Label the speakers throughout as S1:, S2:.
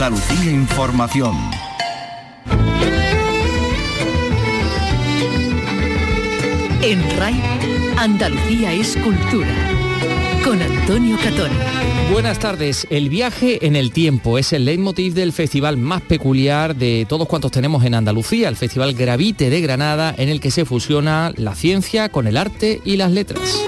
S1: Andalucía Información.
S2: En RAI, Andalucía es cultura. Con Antonio Catón.
S3: Buenas tardes. El viaje en el tiempo es el leitmotiv del festival más peculiar de todos cuantos tenemos en Andalucía, el Festival Gravite de Granada, en el que se fusiona la ciencia con el arte y las letras.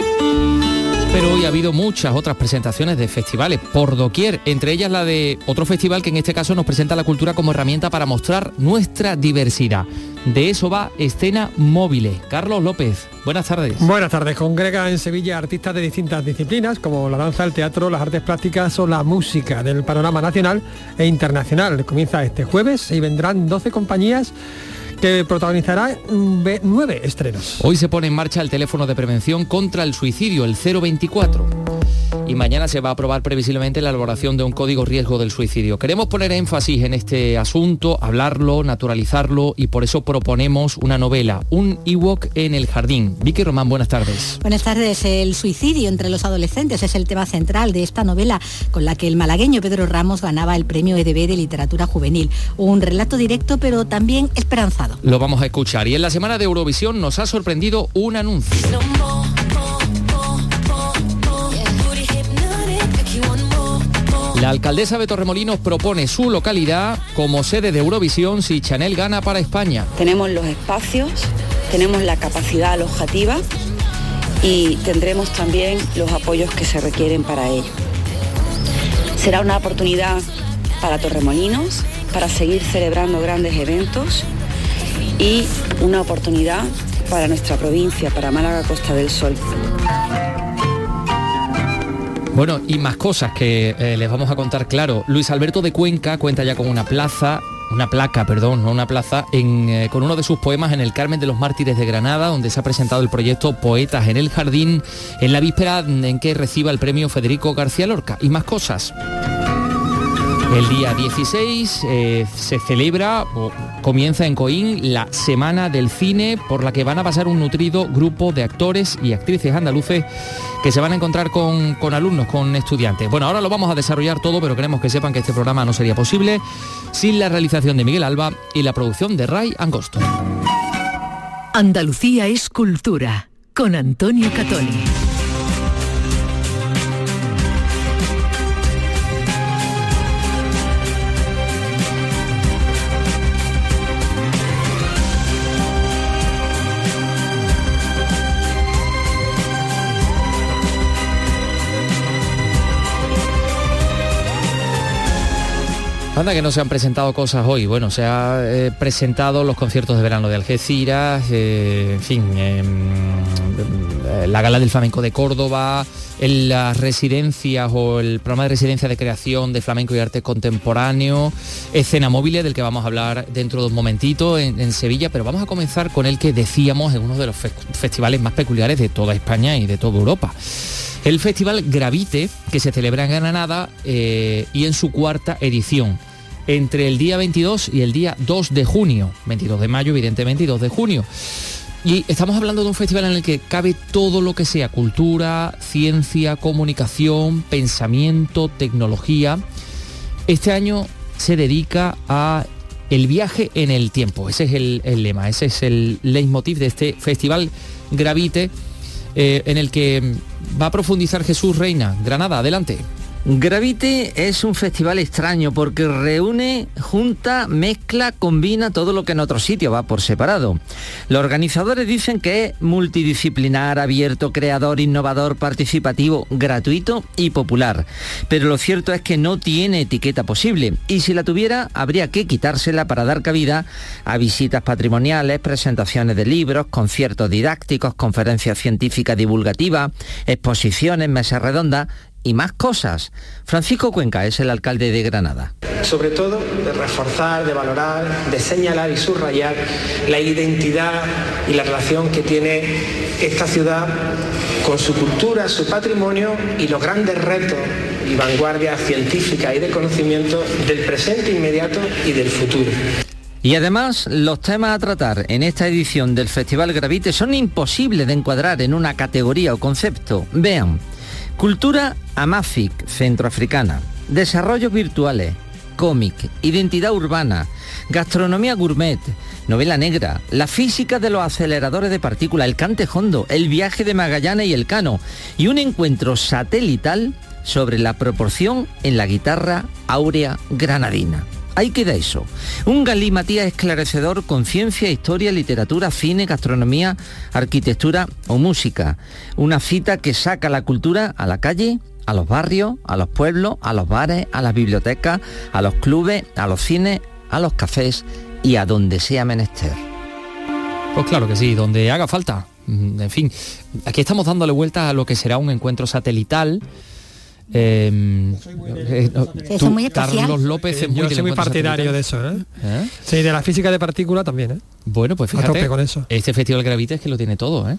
S3: Pero hoy ha habido muchas otras presentaciones de festivales por doquier, entre ellas la de otro festival que en este caso nos presenta la cultura como herramienta para mostrar nuestra diversidad. De eso va Escena Móvil. Carlos López, buenas tardes.
S4: Buenas tardes. Congrega en Sevilla artistas de distintas disciplinas como la danza, el teatro, las artes plásticas o la música del panorama nacional e internacional. Comienza este jueves y vendrán 12 compañías que protagonizará nueve estrenos.
S3: Hoy se pone en marcha el teléfono de prevención contra el suicidio, el 024 y mañana se va a aprobar previsiblemente la elaboración de un código riesgo del suicidio. Queremos poner énfasis en este asunto, hablarlo, naturalizarlo y por eso proponemos una novela, un Ewok en el jardín. Vicky Román, buenas tardes.
S5: Buenas tardes. El suicidio entre los adolescentes es el tema central de esta novela con la que el malagueño Pedro Ramos ganaba el premio EDB de literatura juvenil. Un relato directo pero también esperanzado.
S3: Lo vamos a escuchar y en la semana de Eurovisión nos ha sorprendido un anuncio. La alcaldesa de Torremolinos propone su localidad como sede de Eurovisión si Chanel gana para España.
S6: Tenemos los espacios, tenemos la capacidad alojativa y tendremos también los apoyos que se requieren para ello. Será una oportunidad para Torremolinos, para seguir celebrando grandes eventos y una oportunidad para nuestra provincia, para Málaga Costa del Sol.
S3: Bueno, y más cosas que eh, les vamos a contar, claro. Luis Alberto de Cuenca cuenta ya con una plaza, una placa, perdón, no una plaza, eh, con uno de sus poemas en el Carmen de los Mártires de Granada, donde se ha presentado el proyecto Poetas en el Jardín, en la víspera en que reciba el premio Federico García Lorca. Y más cosas. El día 16 eh, se celebra o comienza en Coín la Semana del Cine por la que van a pasar un nutrido grupo de actores y actrices andaluces que se van a encontrar con, con alumnos, con estudiantes. Bueno, ahora lo vamos a desarrollar todo, pero queremos que sepan que este programa no sería posible sin la realización de Miguel Alba y la producción de Ray Angosto.
S2: Andalucía es cultura con Antonio Catoni.
S3: Anda que no se han presentado cosas hoy. Bueno, se han eh, presentado los conciertos de verano de Algeciras, eh, en fin, em, eh, la gala del flamenco de Córdoba, en las residencias o el programa de residencia de creación de flamenco y arte contemporáneo, escena móvil del que vamos a hablar dentro de un momentito en, en Sevilla, pero vamos a comenzar con el que decíamos en uno de los festivales más peculiares de toda España y de toda Europa. El Festival Gravite, que se celebra en Granada y en su cuarta edición entre el día 22 y el día 2 de junio, 22 de mayo evidentemente y 2 de junio. Y estamos hablando de un festival en el que cabe todo lo que sea cultura, ciencia, comunicación, pensamiento, tecnología. Este año se dedica a el viaje en el tiempo. Ese es el, lema, ese es el leitmotiv de este festival Gravite, eh, en el que va a profundizar Jesús Reina. Granada, adelante.
S7: Gravite es un festival extraño porque reúne, junta, mezcla, combina todo lo que en otro sitio va por separado. Los organizadores dicen que es multidisciplinar, abierto, creador, innovador, participativo, gratuito y popular. Pero lo cierto es que no tiene etiqueta posible y si la tuviera habría que quitársela para dar cabida a visitas patrimoniales, presentaciones de libros, conciertos didácticos, conferencias científicas divulgativas, exposiciones, mesas redondas y más cosas. Francisco Cuenca es el alcalde de Granada.
S8: Sobre todo de reforzar, de valorar, de señalar y subrayar la identidad y la relación que tiene esta ciudad con su cultura, su patrimonio y los grandes retos y vanguardias científicas y de conocimiento del presente inmediato y del futuro.
S7: Y además, los temas a tratar en esta edición del Festival Gravite son imposibles de encuadrar en una categoría o concepto. Vean, cultura Amafic, centroafricana, desarrollos virtuales, cómic, identidad urbana, gastronomía gourmet, novela negra, la física de los aceleradores de partículas, el cante hondo, el viaje de Magallanes y el Cano y un encuentro satelital sobre la proporción en la guitarra áurea granadina. Ahí queda eso. Un galimatías esclarecedor con ciencia, historia, literatura, cine, gastronomía, arquitectura o música. Una cita que saca la cultura a la calle, a los barrios, a los pueblos, a los bares, a las bibliotecas, a los clubes, a los cines, a los cafés y a donde sea menester.
S3: Pues claro que sí, donde haga falta. Mm, En fin, aquí estamos dándole vuelta a lo que será un encuentro satelital. Eh, eh, no, tú,
S5: muy.
S3: Carlos López es muy
S4: Yo soy muy
S3: encuentro
S4: partidario de eso, ¿eh?
S3: ¿Eh?
S4: Sí, de la física de partícula también, ¿eh?
S3: Bueno, pues
S4: A
S3: fíjate,
S4: tope con eso.
S3: este Festival Gravita es que lo tiene todo, ¿eh?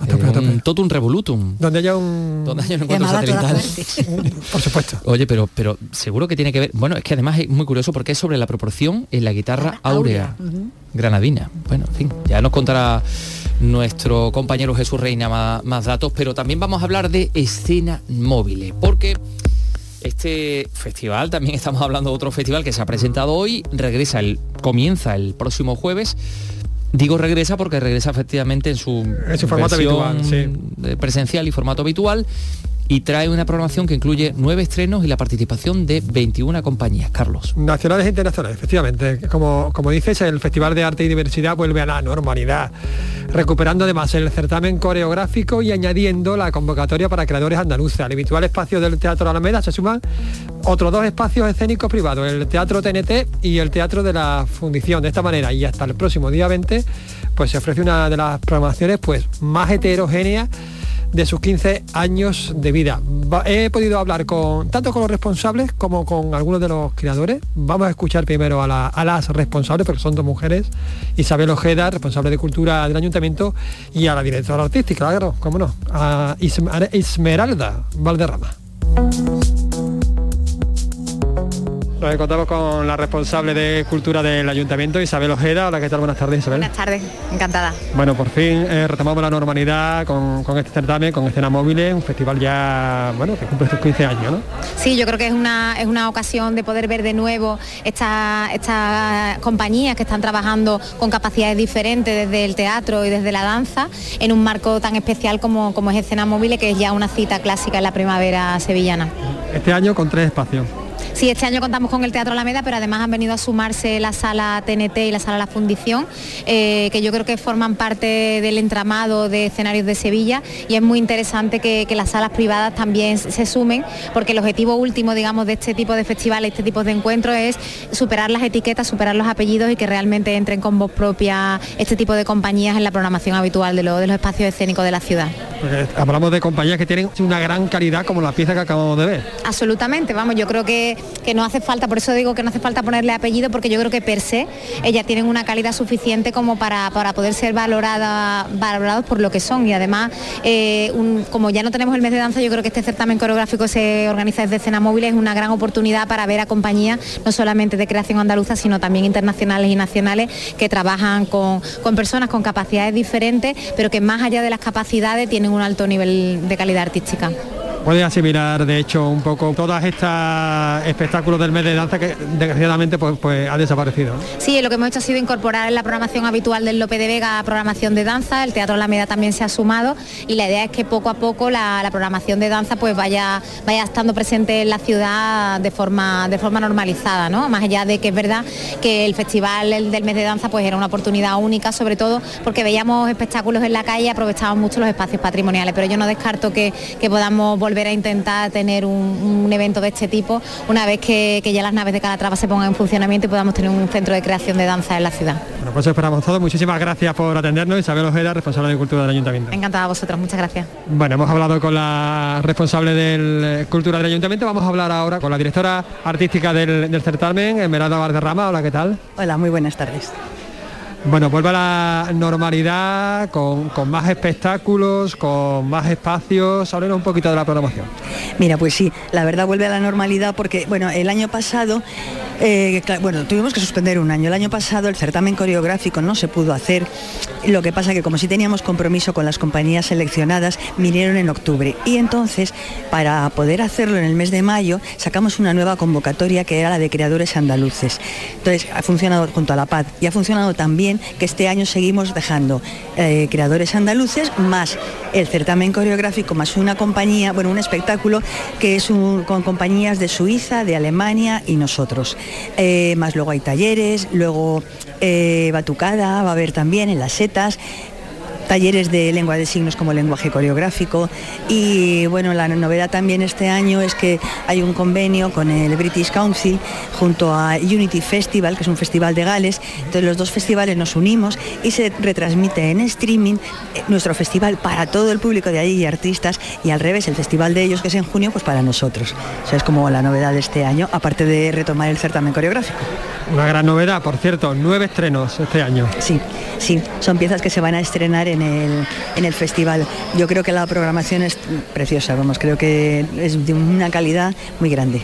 S4: A tope,
S3: Eh,
S4: a tope.
S3: un totum revolutum.
S4: Donde haya un...
S3: Donde haya un encuentro
S5: a
S3: satelital.
S4: Por supuesto.
S3: Oye, pero, pero seguro que tiene que ver. Bueno, es que además es muy curioso porque es sobre la proporción en la guitarra áurea granadina. Bueno, en fin, ya nos contará nuestro compañero Jesús Reina más, más datos, pero también vamos a hablar de escena móviles, porque este festival, también estamos hablando de otro festival que se ha presentado hoy, regresa el, comienza el próximo jueves. Digo regresa porque regresa efectivamente en su,
S4: En su formato habitual, sí.
S3: presencial y formato habitual y trae una programación que incluye nueve estrenos y la participación de 21 compañías. Carlos.
S4: Nacionales e internacionales, efectivamente. Como, como dices, el Festival de Arte y Diversidad vuelve a la normalidad, recuperando además el certamen coreográfico y añadiendo la convocatoria para creadores andaluces. Al habitual espacio del Teatro Alameda se suman otros dos espacios escénicos privados, el Teatro TNT y el Teatro de la Fundición. De esta manera, y hasta el próximo día 20, pues se ofrece una de las programaciones pues, más heterogéneas de sus 15 años de vida. He podido hablar con tanto con los responsables como con algunos de los creadores. Vamos a escuchar primero a, la- a las responsables, porque son dos mujeres, Isabel Ojeda, responsable de cultura del ayuntamiento, y a la directora artística, claro, cómo no, a Esmeralda Valderrama. Nos encontramos con la responsable de cultura del ayuntamiento, Isabel Ojeda. Hola, ¿qué tal? Buenas tardes, Isabel.
S1: Buenas tardes, encantada.
S4: Bueno, por fin eh, retomamos la normalidad con, con este certamen, con escena móviles, un festival ya, bueno, que cumple sus 15 años, ¿no?
S1: Sí, yo creo que es una, es una ocasión de poder ver de nuevo estas estas compañías que están trabajando con capacidades diferentes desde el teatro y desde la danza en un marco tan especial como, como es Escena Móviles, que es ya una cita clásica en la primavera sevillana.
S4: Este año con tres espacios.
S1: Sí, este año contamos con el Teatro Alameda, pero además han venido a sumarse la sala TNT y la sala La Fundición, eh, que yo creo que forman parte del entramado de escenarios de Sevilla y es muy interesante que, que las salas privadas también se sumen, porque el objetivo último, digamos, de este tipo de festivales, este tipo de encuentros es superar las etiquetas, superar los apellidos y que realmente entren con voz propia este tipo de compañías en la programación habitual de, lo- de los espacios escénicos de la ciudad.
S4: Porque hablamos de compañías que tienen una gran calidad como la pieza que acabamos de ver.
S1: Absolutamente, vamos, yo creo que, que no hace falta, por eso digo que no hace falta ponerle apellido, porque yo creo que per se ellas tienen una calidad suficiente como para, para poder ser valorada, valorados por lo que son. Y además, eh, como ya no tenemos el mes de danza, yo creo que este certamen coreográfico se organiza desde escena móvil, es una gran oportunidad para ver a compañías, no solamente de creación andaluza, sino también internacionales y nacionales, que trabajan con, con personas con capacidades diferentes, pero que más allá de las capacidades tienen un alto nivel de calidad artística.
S4: Puede asimilar, de hecho, un poco todas estas espectáculos del mes de danza que desgraciadamente pues, pues ha desaparecido.
S1: Sí, lo que hemos hecho ha sido incorporar en la programación habitual del Lope de Vega programación de danza, el Teatro Alameda también se ha sumado y la idea es que poco a poco la, programación de danza pues vaya, vaya estando presente en la ciudad de forma, de forma normalizada, ¿no? Más allá de que es verdad que el festival el del mes de danza pues era una oportunidad única, sobre todo porque veíamos espectáculos en la calle y aprovechábamos mucho los espacios patrimoniales, pero yo no descarto que, que podamos a intentar tener un, un evento de este tipo una vez que, que ya las naves de Calatrava se pongan en funcionamiento y podamos tener un centro de creación de danza en la ciudad.
S4: Bueno, pues esperamos todo. Muchísimas gracias por atendernos. Isabel Ojeda, responsable de cultura del ayuntamiento.
S1: Encantada a vosotros, muchas gracias.
S4: Bueno, hemos hablado con la responsable de cultura del ayuntamiento. Vamos a hablar ahora con la directora artística del, del certamen, Esmeralda Valderrama. Hola, ¿qué tal?
S9: Hola, muy buenas tardes.
S4: Bueno, vuelve a la normalidad con, más espectáculos, con más espacios. Háblenos un poquito de la programación.
S9: Mira, pues sí, la verdad vuelve a la normalidad porque, bueno, el año pasado, eh, bueno, tuvimos que suspender un año. El año pasado el certamen coreográfico no se pudo hacer. Lo que pasa que como sí teníamos compromiso con las compañías seleccionadas, vinieron en octubre. Y entonces, para poder hacerlo en el mes de mayo, sacamos una nueva convocatoria que era la de creadores andaluces. Entonces, ha funcionado junto a la paz y ha funcionado también que este año seguimos dejando eh, creadores andaluces más el certamen coreográfico más una compañía, bueno, un espectáculo que es con compañías de Suiza, de Alemania y nosotros. Eh, más luego hay talleres, luego eh, batucada va a haber también en las setas talleres de lengua de signos como lenguaje coreográfico y bueno, la novedad también este año es que hay un convenio con el British Council junto a Unity Festival, que es un festival de Gales, entonces los dos festivales nos unimos y se retransmite en streaming eh, nuestro festival para todo el público de allí y artistas y al revés, el festival de ellos que es en junio, pues para nosotros. O sea, es como la novedad de este año, aparte de retomar el certamen coreográfico.
S4: Una gran novedad, por cierto, nueve estrenos este año.
S9: Sí, sí, son piezas que se van a estrenar en en el festival. Yo creo que la programación es preciosa, vamos, creo que es de una calidad muy grande.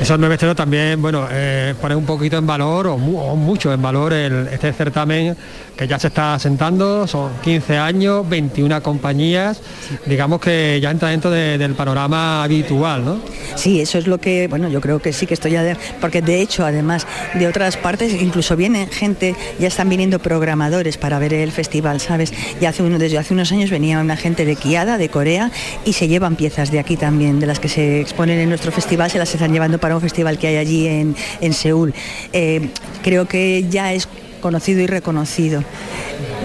S4: Esos nueve estrenos también, bueno, eh, ponen un poquito en valor, o mucho en valor, el- este certamen que ya se está asentando, son 15 años, 21 compañías, digamos que ya entra dentro de- del panorama habitual, ¿no?
S9: Sí, eso es lo que, bueno, yo creo que sí que estoy ya porque de hecho, además de otras partes, incluso viene gente, ya están viniendo programadores para ver el festival, ¿sabes? Y hace uno, desde hace unos años venía una gente de Kiada, de Corea, y se llevan piezas de aquí también, de las que se exponen en nuestro festival, se las están llevando para un festival que hay allí en, en Seúl. Eh, creo que ya es conocido y reconocido.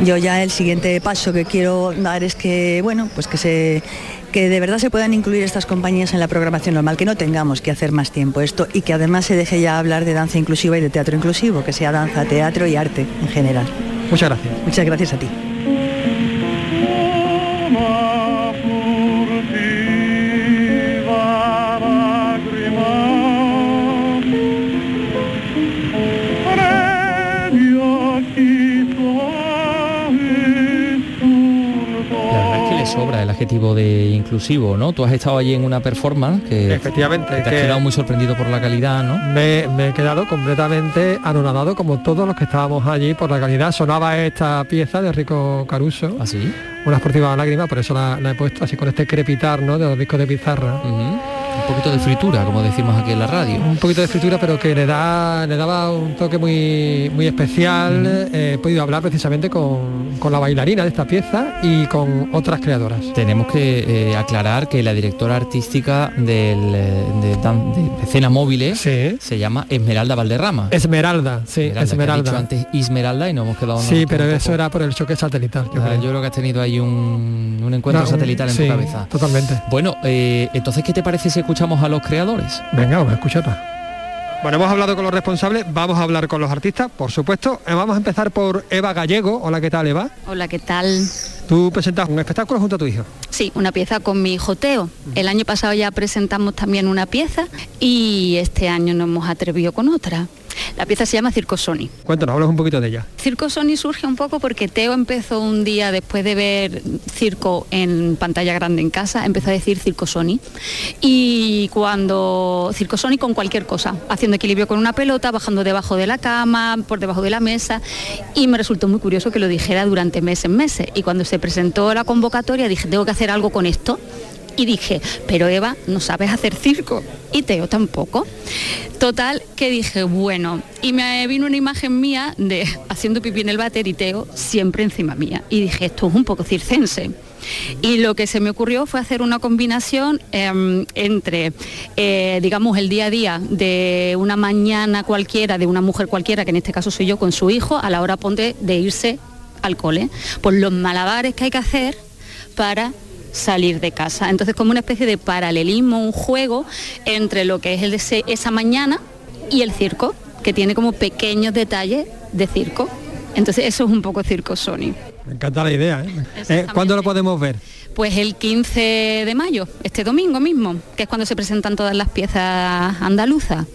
S9: Yo ya el siguiente paso que quiero dar es que, bueno, pues que se que de verdad se puedan incluir estas compañías en la programación normal, que no tengamos que hacer más tiempo esto y que además se deje ya hablar de danza inclusiva y de teatro inclusivo, que sea danza, teatro y arte en general.
S4: Muchas gracias.
S9: Muchas gracias a ti.
S3: Adjetivo de inclusivo, ¿no? Tú has estado allí en una performance que
S4: Efectivamente,
S3: te has
S4: que-
S3: quedado muy sorprendido por la calidad, ¿no?
S4: Me, me he quedado completamente anonadado como todos los que estábamos allí por la calidad. Sonaba esta pieza de Rico Caruso,
S3: ¿Así?
S4: una esportiva lágrima, por eso la, la he puesto así con este crepitar ¿no? de los discos de pizarra.
S3: Un poquito de fritura, como decimos aquí en la radio.
S4: Un poquito de fritura, pero que le da le daba un toque muy muy especial. Eh, he podido hablar precisamente con, con la bailarina de esta pieza y con otras creadoras.
S3: Tenemos que eh, aclarar que la directora artística del, eh, de, dan- de escena móviles se llama Esmeralda Valderrama.
S4: Esmeralda, sí,
S3: Esmeralda, dicho antes Esmeralda y no hemos quedado
S4: Sí, pero eso era por el choque satelital. Yo
S3: Ah,
S4: creo.
S3: yo creo que has tenido ahí un, un encuentro
S4: No, un-
S3: satelital en
S4: sí,
S3: tu cabeza.
S4: Totalmente.
S3: Bueno, eh, entonces, ¿qué te parece si escuchamos a los creadores?
S4: Venga, vamos a escucharla. Bueno, hemos hablado con los responsables, vamos a hablar con los artistas, por supuesto. Eh, Vamos a empezar por Eva Gallego. Hola, ¿qué tal, Eva?
S10: Hola, ¿qué tal?
S4: Tú presentas un espectáculo junto a tu hijo.
S10: Sí, una pieza con mi hijo Teo. El año pasado ya presentamos también una pieza y este año nos hemos atrevido con otra. La pieza se llama Circo Sony.
S4: Cuéntanos, hablas un poquito de ella.
S10: Circo Sony surge un poco porque Teo empezó un día después de ver circo en pantalla grande en casa, empezó a decir Circo Sony. Y cuando Circo Sony con cualquier cosa, haciendo equilibrio con una pelota, bajando debajo de la cama, por debajo de la mesa. Y me resultó muy curioso que lo dijera durante meses, meses. Y cuando se presentó la convocatoria dije, tengo que hacer algo con esto. Y dije, pero Eva, no sabes hacer circo. Y Teo tampoco. Total, que dije, bueno, y me vino una imagen mía de haciendo pipí en el váter y Teo siempre encima mía. Y dije, esto es un poco circense. Y lo que se me ocurrió fue hacer una combinación em, entre, eh, digamos, el día a día de una mañana cualquiera, de una mujer cualquiera, que en este caso soy yo con su hijo, a la hora ponte de irse al cole. Por los malabares que hay que hacer para salir de casa. Entonces como una especie de paralelismo, un juego entre lo que es el de esa mañana y el circo, que tiene como pequeños detalles de circo. Entonces eso es un poco circo Sony.
S4: Me encanta la idea. ¿eh? Eh, ¿Cuándo lo podemos ver?
S10: Pues el 15 de mayo, este domingo mismo, que es cuando se presentan todas las piezas andaluzas.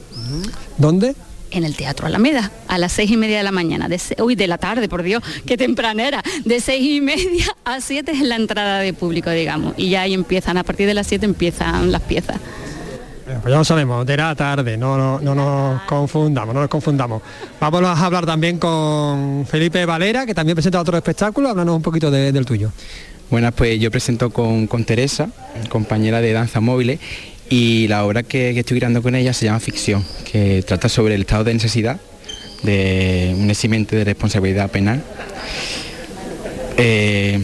S4: ¿Dónde?
S10: En el Teatro Alameda, a las seis y media de la mañana, de uy, de la tarde, por Dios, qué tempranera, de seis y media a siete es la entrada de público, digamos, y ya ahí empiezan, a partir de las siete empiezan las piezas.
S4: Pues ya lo sabemos, de la tarde, no, no, no nos confundamos, no nos confundamos. Vamos a hablar también con Felipe Valera, que también presenta otro espectáculo, háblanos un poquito del tuyo.
S11: Buenas, pues yo presento con, con Teresa, compañera de danza móviles, y la obra que, estoy creando con ella se llama Ficción, que trata sobre el estado de necesidad de un eximente de responsabilidad penal. Eh,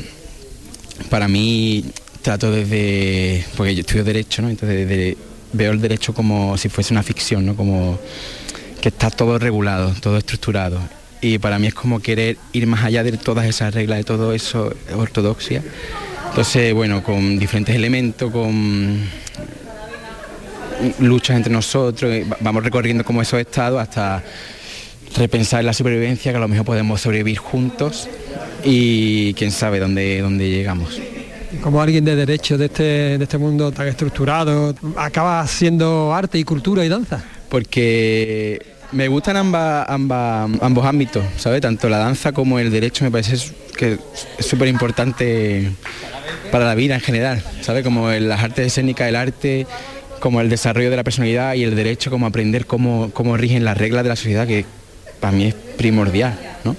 S11: para mí trato desde, porque yo estudio derecho, ¿no? entonces veo el derecho como si fuese una ficción, ¿no? como que está todo regulado, todo estructurado. Y para mí es como querer ir más allá de todas esas reglas, de todo eso, ortodoxia. Entonces, bueno, con diferentes elementos, con luchas entre nosotros, vamos recorriendo como esos estados hasta repensar la supervivencia, que a lo mejor podemos sobrevivir juntos y quién sabe dónde, dónde llegamos.
S4: Como alguien de derecho de este, de este mundo tan estructurado, acaba siendo arte y cultura y danza.
S11: Porque me gustan ambas, ambos ámbitos, ¿sabes? Tanto la danza como el derecho me parece que es súper importante para la vida en general, ¿sabes? Como las artes escénicas, el arte como el desarrollo de la personalidad y el derecho como aprender cómo, cómo rigen las reglas de la sociedad, que para mí es primordial. ¿no?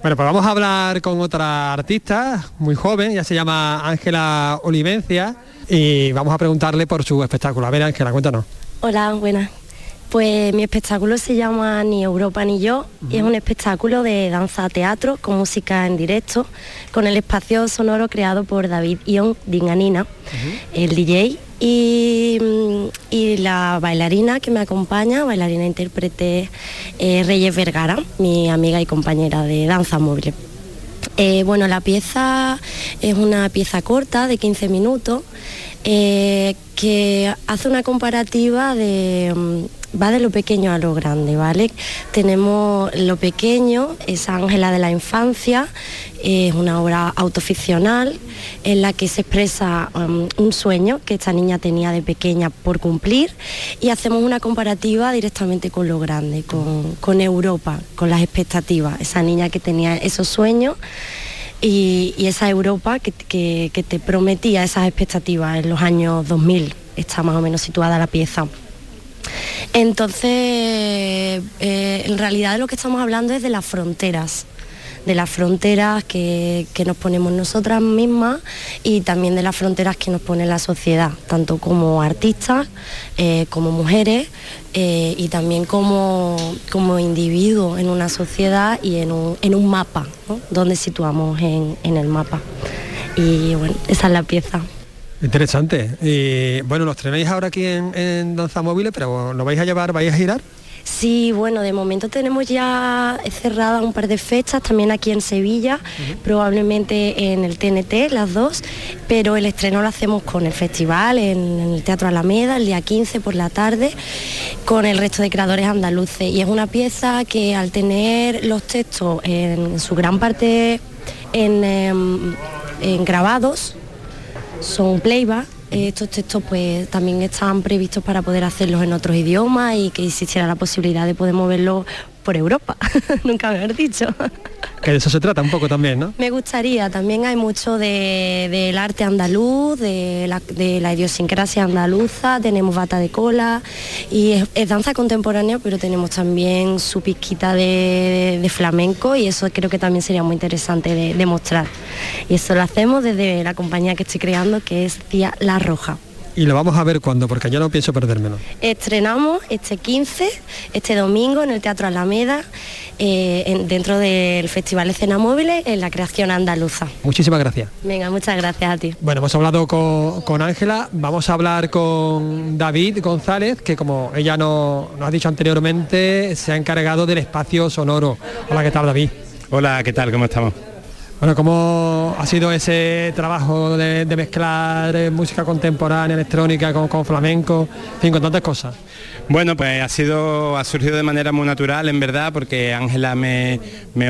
S4: Bueno, pues vamos a hablar con otra artista muy joven, ya se llama Ángela Olivencia, y vamos a preguntarle por su espectáculo. A ver, Ángela, cuéntanos.
S12: Hola, buenas. Pues mi espectáculo se llama Ni Europa ni yo y es un espectáculo de danza teatro con música en directo, con el espacio sonoro creado por David Ion Dinganina, el DJ, y, la bailarina que me acompaña, bailarina intérprete eh, Reyes Vergara, mi amiga y compañera de danza móvil. Eh, bueno, la pieza es una pieza corta de 15 minutos eh, que hace una comparativa de va de lo pequeño a lo grande, ¿vale? Tenemos lo pequeño, es Ángela de la Infancia, es una obra autoficcional en la que se expresa um, un sueño que esta niña tenía de pequeña por cumplir y hacemos una comparativa directamente con lo grande, con, Europa, con las expectativas, esa niña que tenía esos sueños. Y, esa Europa que, que te prometía esas expectativas en los años 2000, está más o menos situada la pieza. Entonces, eh, en realidad lo que estamos hablando es de las fronteras de las fronteras que, nos ponemos nosotras mismas y también de las fronteras que nos pone la sociedad, tanto como artistas, eh, como mujeres eh, y también como, como individuos en una sociedad y en un, mapa, donde situamos en, el mapa. Y bueno, esa es la pieza.
S4: Interesante. Y bueno, los tenéis ahora aquí en, Danza Móviles, pero ¿lo vais a llevar, vais a girar?
S12: Sí, bueno, de momento tenemos ya cerrada un par de fechas, también aquí en Sevilla, probablemente en el TNT, las dos, pero el estreno lo hacemos con el festival en, el Teatro Alameda, el día 15 por la tarde, con el resto de creadores andaluces. Y es una pieza que al tener los textos en su gran parte en em, grabados, son playback. Estos textos pues también están previstos para poder hacerlos en otros idiomas y que existiera la posibilidad de poder moverlos por Europa, nunca me haber dicho.
S4: Que de eso se trata un poco también, ¿no?
S12: Me gustaría, también hay mucho del arte andaluz, de la, idiosincrasia andaluza, tenemos bata de cola y es, danza contemporánea, pero tenemos también su pizquita de, flamenco y eso creo que también sería muy interesante de, mostrar. Y eso lo hacemos desde la compañía que estoy creando, que es Tía La Roja.
S4: Y lo vamos a ver cuando, porque yo no pienso perdérmelo.
S12: Estrenamos este 15, este domingo en el Teatro Alameda, eh, dentro del Festival Escena Móviles en la creación andaluza.
S4: Muchísimas gracias.
S12: Venga, muchas gracias a ti.
S4: Bueno, hemos hablado con Ángela, vamos a hablar con David González, que como ella nos ha dicho anteriormente, se ha encargado del espacio sonoro. Hola, ¿qué tal David?
S13: Hola, ¿qué tal? ¿Cómo estamos?
S4: Bueno, ¿cómo ha sido ese trabajo de, mezclar eh, música contemporánea, electrónica con, flamenco, en con tantas cosas?
S13: Bueno, pues ha sido, ha surgido de manera muy natural, en verdad, porque Ángela me,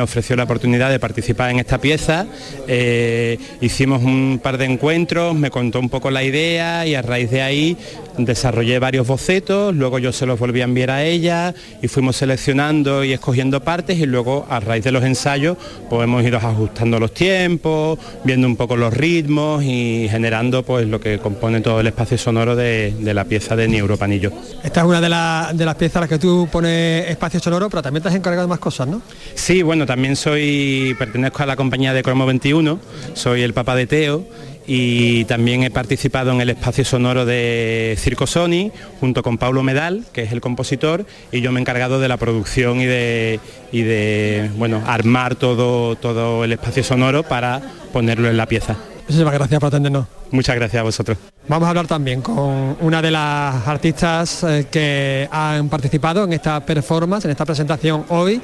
S13: ofreció la oportunidad de participar en esta pieza. Eh, hicimos un par de encuentros, me contó un poco la idea y a raíz de ahí desarrollé varios bocetos, luego yo se los volví a enviar a ella y fuimos seleccionando y escogiendo partes y luego a raíz de los ensayos pues hemos ido ajustando los tiempos, viendo un poco los ritmos y generando pues lo que compone todo el espacio sonoro de, de la pieza de Neuropanillo.
S4: Esta es una de, la- de las piezas a las que tú pones espacio sonoro, pero también te has encargado de más cosas, ¿no?
S13: Sí, bueno, también soy, pertenezco a la compañía de Cromo 21, soy el papá de Teo y también he participado en el espacio sonoro de Circo Sony junto con Paulo Medal, que es el compositor, y yo me he encargado de la producción y de, y de bueno, armar todo, todo el espacio sonoro para ponerlo en la pieza.
S4: Muchísimas gracias por atendernos.
S13: Muchas gracias a vosotros.
S4: Vamos a hablar también con una de las artistas eh, que han participado en esta performance, en esta presentación hoy.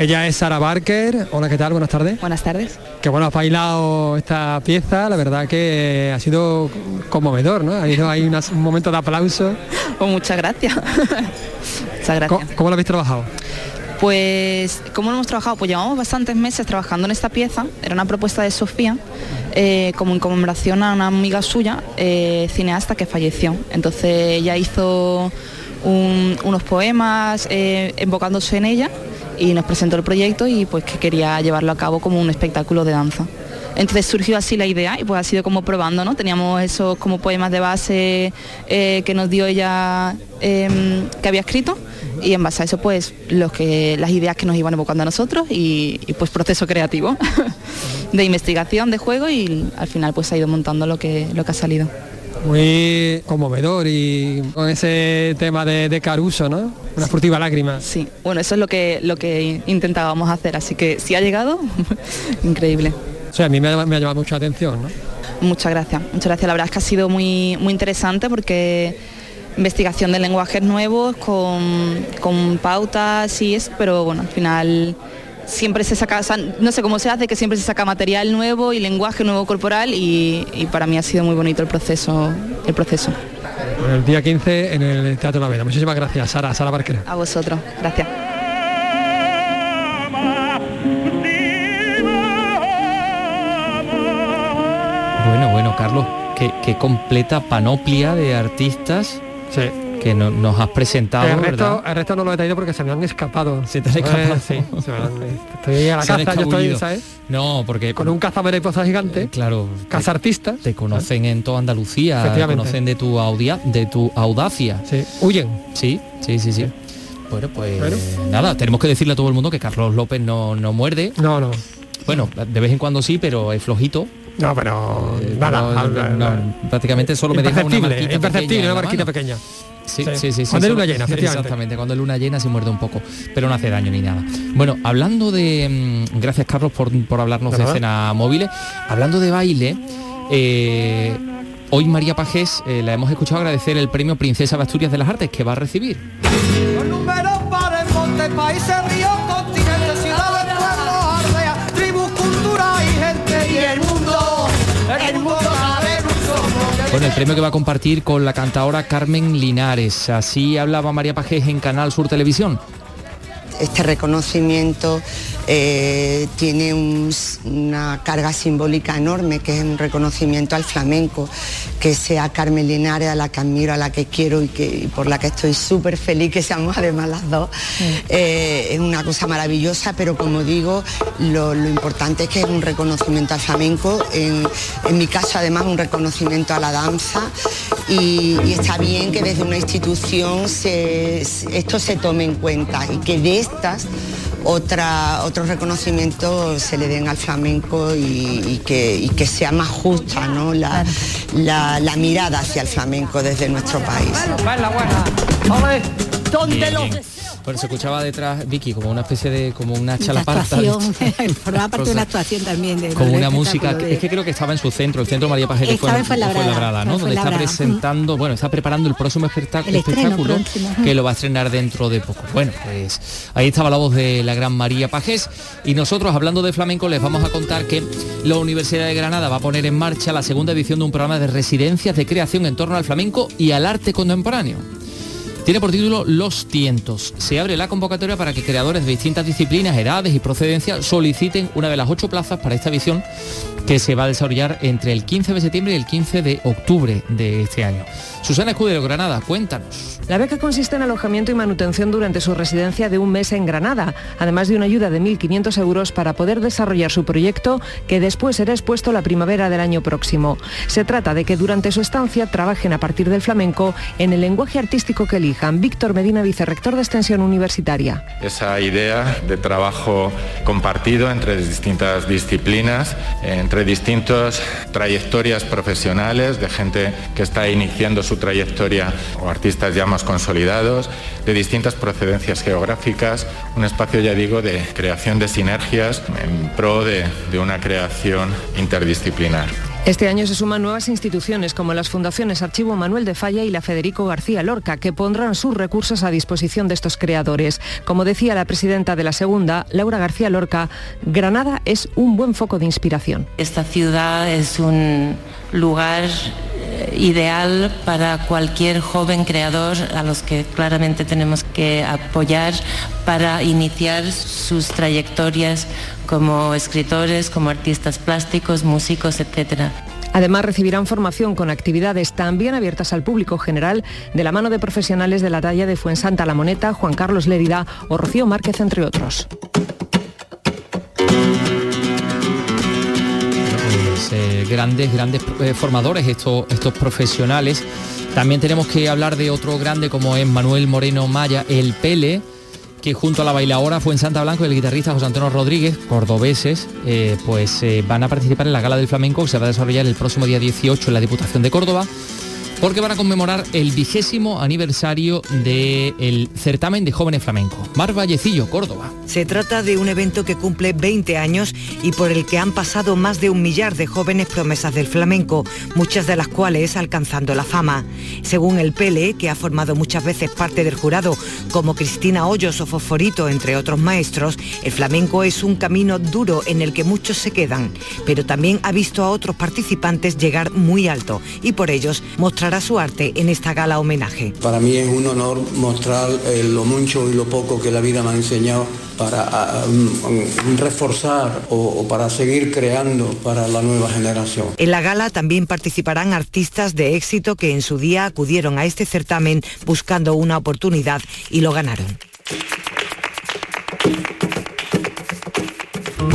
S4: Ella es Sara Barker. Hola, ¿qué tal? Buenas tardes.
S14: Buenas tardes.
S4: Que bueno, has bailado esta pieza, la verdad que ha sido conmovedor, ¿no? Ha habido ahí unas- un momento de aplauso.
S14: Pues muchas gracias. muchas gracias.
S4: ¿Cómo, cómo lo habéis trabajado?
S14: Pues, ¿cómo lo hemos trabajado? Pues llevamos bastantes meses trabajando en esta pieza. Era una propuesta de Sofía, eh, como en conmemoración a una amiga suya, eh, cineasta que falleció. Entonces ella hizo un- unos poemas eh, invocándose en ella y nos presentó el proyecto y pues que quería llevarlo a cabo como un espectáculo de danza. Entonces surgió así la idea y pues ha sido como probando, ¿no? Teníamos esos como poemas de base eh, que nos dio ella em, que había escrito y en base a eso pues los que, las ideas que nos iban evocando a nosotros y, y, pues proceso creativo de investigación, de juego y al final pues ha ido montando lo que, lo que ha salido.
S4: Muy conmovedor y con ese tema de, de Caruso, ¿no? Una furtiva lágrima.
S14: Sí, bueno, eso es lo que, lo que intentábamos hacer, así que si ha llegado, increíble.
S4: O sea, a mí me ha, me ha llamado mucha atención, ¿no?
S14: Muchas gracias, muchas gracias. La verdad es que ha sido muy, muy interesante porque investigación de lenguajes nuevos con, con pautas y eso, pero bueno, al final siempre se saca, o sea, no sé cómo se hace, que siempre se saca material nuevo y lenguaje nuevo corporal y, y para mí ha sido muy bonito el proceso, el proceso.
S4: Bueno, el día 15 en el Teatro La Veda. Muchísimas gracias, Sara, Sara Barker.
S14: A vosotros, gracias.
S3: Bueno, bueno, Carlos, qué, qué completa panoplia de artistas que no- nos has presentado,
S4: el, resto, el resto no lo he traído porque se me han escapado.
S3: Se te han escapado.
S4: sí, se me han- estoy a la
S3: Se
S4: caza, yo estoy. ¿sabes?
S3: No, porque
S4: Con un cazamariposa gigante.
S3: Claro.
S4: Caza artistas.
S3: Te conocen en toda Andalucía, te conocen de tu audia, de tu audacia.
S4: Sí, huyen.
S3: Sí, sí, sí, sí. Bueno, pues nada, tenemos que decirle a todo el mundo que Carlos López no, no muerde.
S4: No, no.
S3: Bueno, de vez en cuando sí, pero es flojito.
S4: No, pero
S3: Eh,
S4: nada,
S3: no, no, prácticamente solo me deja una
S4: Imperceptible,
S3: marquita
S4: imperceptible,
S3: pequeña en
S4: una marquita pequeña.
S3: Sí,
S4: Sí.
S3: sí, sí.
S4: Cuando hay luna llena, efectivamente.
S3: Exactamente, cuando hay luna llena se muerde un poco, pero no hace daño ni nada. Bueno, hablando de... mm, Gracias Carlos por, por hablarnos
S4: De
S3: de
S4: nada.
S3: escena móviles. Hablando de baile, eh, hoy María Pajés eh, la hemos escuchado agradecer el premio Princesa de Asturias de las Artes que va a recibir. Bueno, el premio que va a compartir con la cantadora Carmen Linares. Así hablaba María Pajés en Canal Sur Televisión.
S15: Este reconocimiento eh, tiene un- una carga simbólica enorme, que es un reconocimiento al flamenco, que sea Carmen Linares, a la que admiro, a la que quiero y, que, y por la que estoy súper feliz que seamos además las dos. Eh, es una cosa maravillosa, pero como digo, lo, lo importante es que es un reconocimiento al flamenco, en, en mi caso además un reconocimiento a la danza y, y está bien que desde una institución se- esto se tome en cuenta y que de estas otra, otros reconocimientos se le den al flamenco y, y que, y que sea más justa ¿no? la, la- la mirada hacia el flamenco desde nuestro país.
S16: ¿Dónde los
S3: Bueno, se escuchaba detrás Vicky como una especie de como una
S5: La
S3: chalaparta.
S5: formaba parte de una actuación también. De, del
S3: una música,
S5: espectáculo de-
S3: es que creo que estaba en su centro, el centro María que fue,
S5: en Fuenlabrada,
S3: ¿no?
S5: en
S3: Donde está
S5: Fuenlabrada.
S3: presentando, bueno, está preparando el próximo
S5: El
S3: espectáculo
S5: próximo.
S3: que lo va a estrenar dentro de poco. Bueno, pues ahí estaba la voz de la gran María Pajés y nosotros hablando de flamenco les vamos a contar que la Universidad de Granada va a poner en marcha la segunda edición de un programa de residencias de creación en torno al flamenco y al arte contemporáneo. Tiene por título Los Tientos. Se abre la convocatoria para que creadores de distintas disciplinas, edades y procedencias soliciten una de las ocho plazas para esta visión que se va a desarrollar entre el 15 de septiembre y el 15 de octubre de este año. Susana Escudero, Granada, cuéntanos.
S17: La beca consiste en alojamiento y manutención durante su residencia de un mes en Granada, además de una ayuda de 1.500 euros para poder desarrollar su proyecto, que después será expuesto la primavera del año próximo. Se trata de que durante su estancia trabajen a partir del flamenco en el lenguaje artístico que elijan. Víctor Medina, vicerrector de Extensión Universitaria.
S18: Esa idea de trabajo compartido entre distintas disciplinas, entre distintas trayectorias profesionales de gente que está iniciando su trayectoria o artistas ya más consolidados, de distintas procedencias geográficas, un espacio, ya digo, de creación de sinergias en pro de, de una creación interdisciplinar.
S17: Este año se suman nuevas instituciones como las fundaciones Archivo Manuel de Falla y la Federico García Lorca, que pondrán sus recursos a disposición de estos creadores. Como decía la presidenta de la segunda, Laura García Lorca, Granada es un buen foco de inspiración.
S19: Esta ciudad es un lugar ideal para cualquier joven creador a los que claramente tenemos que apoyar para iniciar sus trayectorias como escritores, como artistas plásticos, músicos, etc.
S17: Además, recibirán formación con actividades también abiertas al público general de la mano de profesionales de la talla de Fuensanta La Moneta, Juan Carlos Lérida o Rocío Márquez, entre otros.
S3: Eh, grandes, grandes eh, formadores estos, estos profesionales. También tenemos que hablar de otro grande como es Manuel Moreno Maya, el Pele, que junto a la bailadora fue en Santa Blanco y el guitarrista José Antonio Rodríguez, cordobeses, eh, pues van a participar en la Gala del Flamenco que se va a desarrollar el próximo día 18 en la Diputación de Córdoba porque van a conmemorar el vigésimo aniversario del certamen de jóvenes flamencos. Mar Vallecillo, Córdoba.
S20: Se trata de un evento que cumple 20 años y por el que han pasado más de un millar de jóvenes promesas del flamenco, muchas de las cuales alcanzando la fama. Según el Pele, que ha formado muchas veces parte del jurado, como Cristina Hoyos o Fosforito, entre otros maestros, el flamenco es un camino duro en el que muchos se quedan, pero también ha visto a otros participantes llegar muy alto y por ellos mostrar su arte en esta gala homenaje.
S21: Para mí es un honor mostrar eh, lo mucho y lo poco que la vida me ha enseñado para um, reforzar o, o, para seguir creando para la nueva generación.
S20: En la gala también participarán artistas de éxito que en su día acudieron a este certamen buscando una oportunidad y lo ganaron.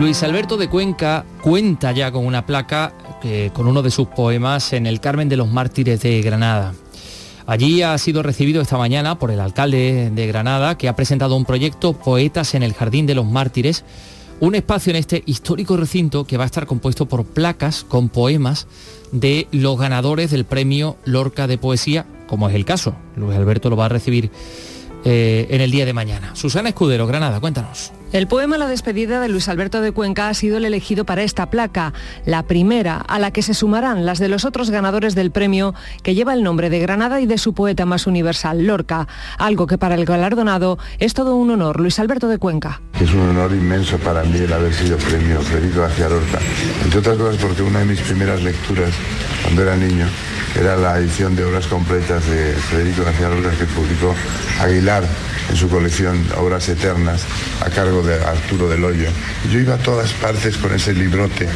S3: Luis Alberto de Cuenca cuenta ya con una placa eh, con uno de sus poemas en el Carmen de los Mártires de Granada. Allí ha sido recibido esta mañana por el alcalde de Granada, que ha presentado un proyecto Poetas en el Jardín de los Mártires, un espacio en este histórico recinto que va a estar compuesto por placas con poemas de los ganadores del premio Lorca de Poesía, como es el caso. Luis Alberto lo va a recibir eh, en el día de mañana. Susana Escudero, Granada, cuéntanos.
S17: El poema La despedida de Luis Alberto de Cuenca ha sido el elegido para esta placa, la primera, a la que se sumarán las de los otros ganadores del premio, que lleva el nombre de Granada y de su poeta más universal, Lorca, algo que para el galardonado es todo un honor, Luis Alberto de Cuenca.
S22: Es un honor inmenso para mí el haber sido premio Federico García Lorca, entre otras cosas porque una de mis primeras lecturas, cuando era niño, era la edición de obras completas de Federico García Lorca que publicó Aguilar en su colección Obras Eternas a cargo de Arturo del Hoyo. Yo iba a todas partes con ese librote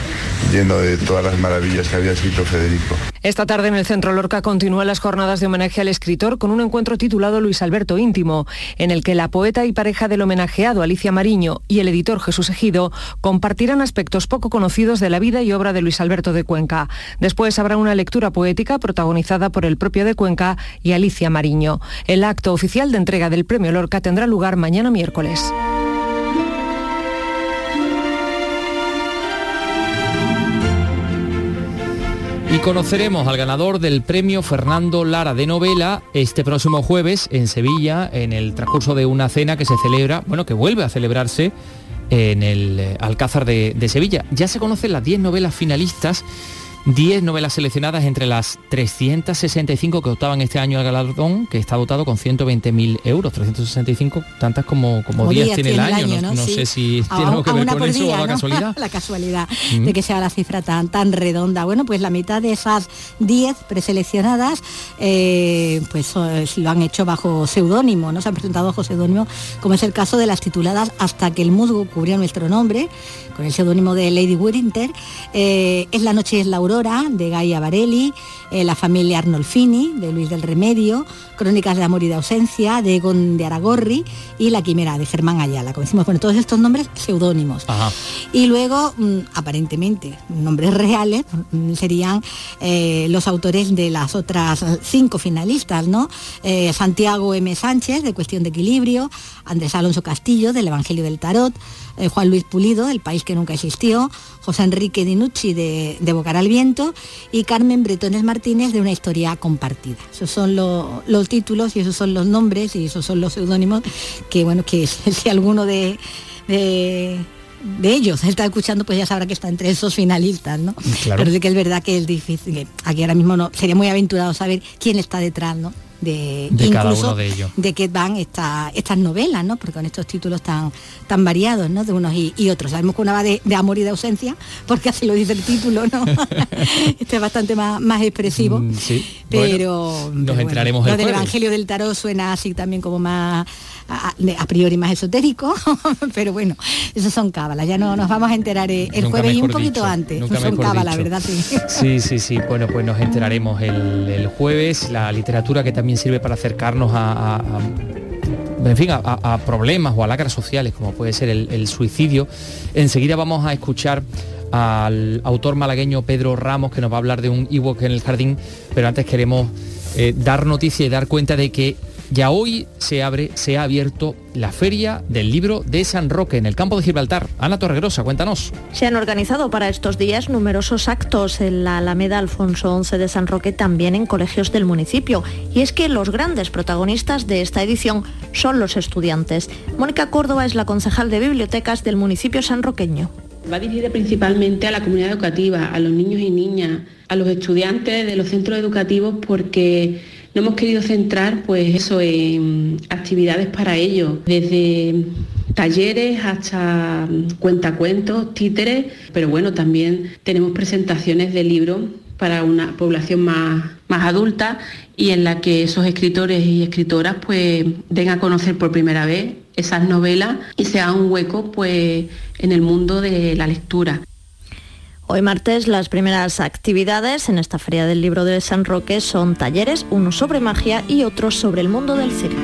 S22: lleno de todas las maravillas que había escrito Federico.
S17: Esta tarde en el Centro Lorca continúan las jornadas de homenaje al escritor con un encuentro titulado Luis Alberto Íntimo, en el que la poeta y pareja del homenajeado Alicia Mariño y el editor Jesús Ejido compartirán aspectos poco conocidos de la vida y obra de Luis Alberto de Cuenca. Después habrá una lectura poética protagonizada por el propio de Cuenca y Alicia Mariño. El acto oficial de entrega del premio Lorca tendrá lugar mañana miércoles.
S3: Y conoceremos al ganador del premio Fernando Lara de novela este próximo jueves en Sevilla, en el transcurso de una cena que se celebra, bueno, que vuelve a celebrarse en el eh, Alcázar de, de Sevilla. Ya se conocen las 10 novelas finalistas 10 novelas seleccionadas entre las 365 que optaban este año al galardón, que está dotado con 120.000 euros, 365, tantas como, como, días, tiene el año. no, sé si tiene algo que ver con eso o la casualidad.
S23: la casualidad de que sea la cifra tan, tan redonda. Bueno, pues la mitad de esas 10 preseleccionadas eh, pues lo han hecho bajo seudónimo, ¿no? Se han presentado bajo seudónimo, como es el caso de las tituladas Hasta que el musgo cubría nuestro nombre, con el seudónimo de Lady Winter, eh, Es la noche es la aurora, de Gaia Barelli, eh, La familia Arnolfini, de Luis del Remedio, Crónicas de amor y de ausencia, de Egon de Aragorri, y La quimera, de Germán Ayala. Como decimos, bueno, todos estos nombres seudónimos. Y luego, mm, aparentemente, nombres reales mm, serían eh, los autores de las otras cinco finalistas, ¿no? Santiago M. Sánchez, de Cuestión de Equilibrio, Andrés Alonso Castillo, del Evangelio del Tarot, Juan Luis Pulido, del País que nunca existió, José Enrique Dinucci de, de Bocar al Viento y Carmen Bretones Martínez de Una historia compartida. Esos son los títulos y esos son los nombres y esos son los seudónimos que, bueno, que si alguno de, de ellos está escuchando, pues ya sabrá que está entre esos finalistas, ¿no? Pero sí que es verdad que es difícil, aquí ahora mismo no, sería muy aventurado saber quién está detrás, ¿no? De,
S3: de cada uno de ellos.
S23: De que van esta, estas novelas, ¿no? Porque con estos títulos tan, tan variados, ¿no? De unos y, otros. Sabemos que una va de, amor y de ausencia, porque así lo dice el título, ¿no? este es bastante más, más expresivo.
S3: Mm, sí.
S23: Pero,
S3: nos entraremos
S23: Lo del Evangelio del Tarot suena así también como más a, priori más esotérico, pero bueno, eso son cábalas, ya no nos vamos a enterar eh, el jueves y un poquito antes, son cábalas, ¿verdad?
S3: Sí. sí, sí, bueno, pues nos enteraremos el, jueves, la literatura que también sirve para acercarnos a, en fin, a, problemas o a lacras sociales, como puede ser el, suicidio. Enseguida vamos a escuchar al autor malagueño Pedro Ramos, que nos va a hablar de un ebook en el jardín, pero antes queremos eh, dar noticia y dar cuenta de que ya hoy se abre, se ha abierto la Feria del Libro de San Roque en el campo de Gibraltar. Ana Torregrosa, cuéntanos.
S24: Se han organizado para estos días numerosos actos en la Alameda Alfonso XI de San Roque, también en colegios del municipio. Y es que los grandes protagonistas de esta edición son los estudiantes. Mónica Córdoba es la concejal de bibliotecas del municipio sanroqueño.
S25: Va dirigida principalmente a la comunidad educativa, a los niños y niñas, a los estudiantes de los centros educativos porque no hemos querido centrar pues eso en actividades para ellos, desde talleres hasta cuentacuentos, títeres, pero bueno, también tenemos presentaciones de libros para una población más, más adulta y en la que esos escritores y escritoras pues den a conocer por primera vez esas novelas y se haga un hueco pues en el mundo de la lectura.
S24: Hoy martes las primeras actividades en esta Feria del Libro de San Roque son talleres, uno sobre magia y otro sobre el mundo del circo.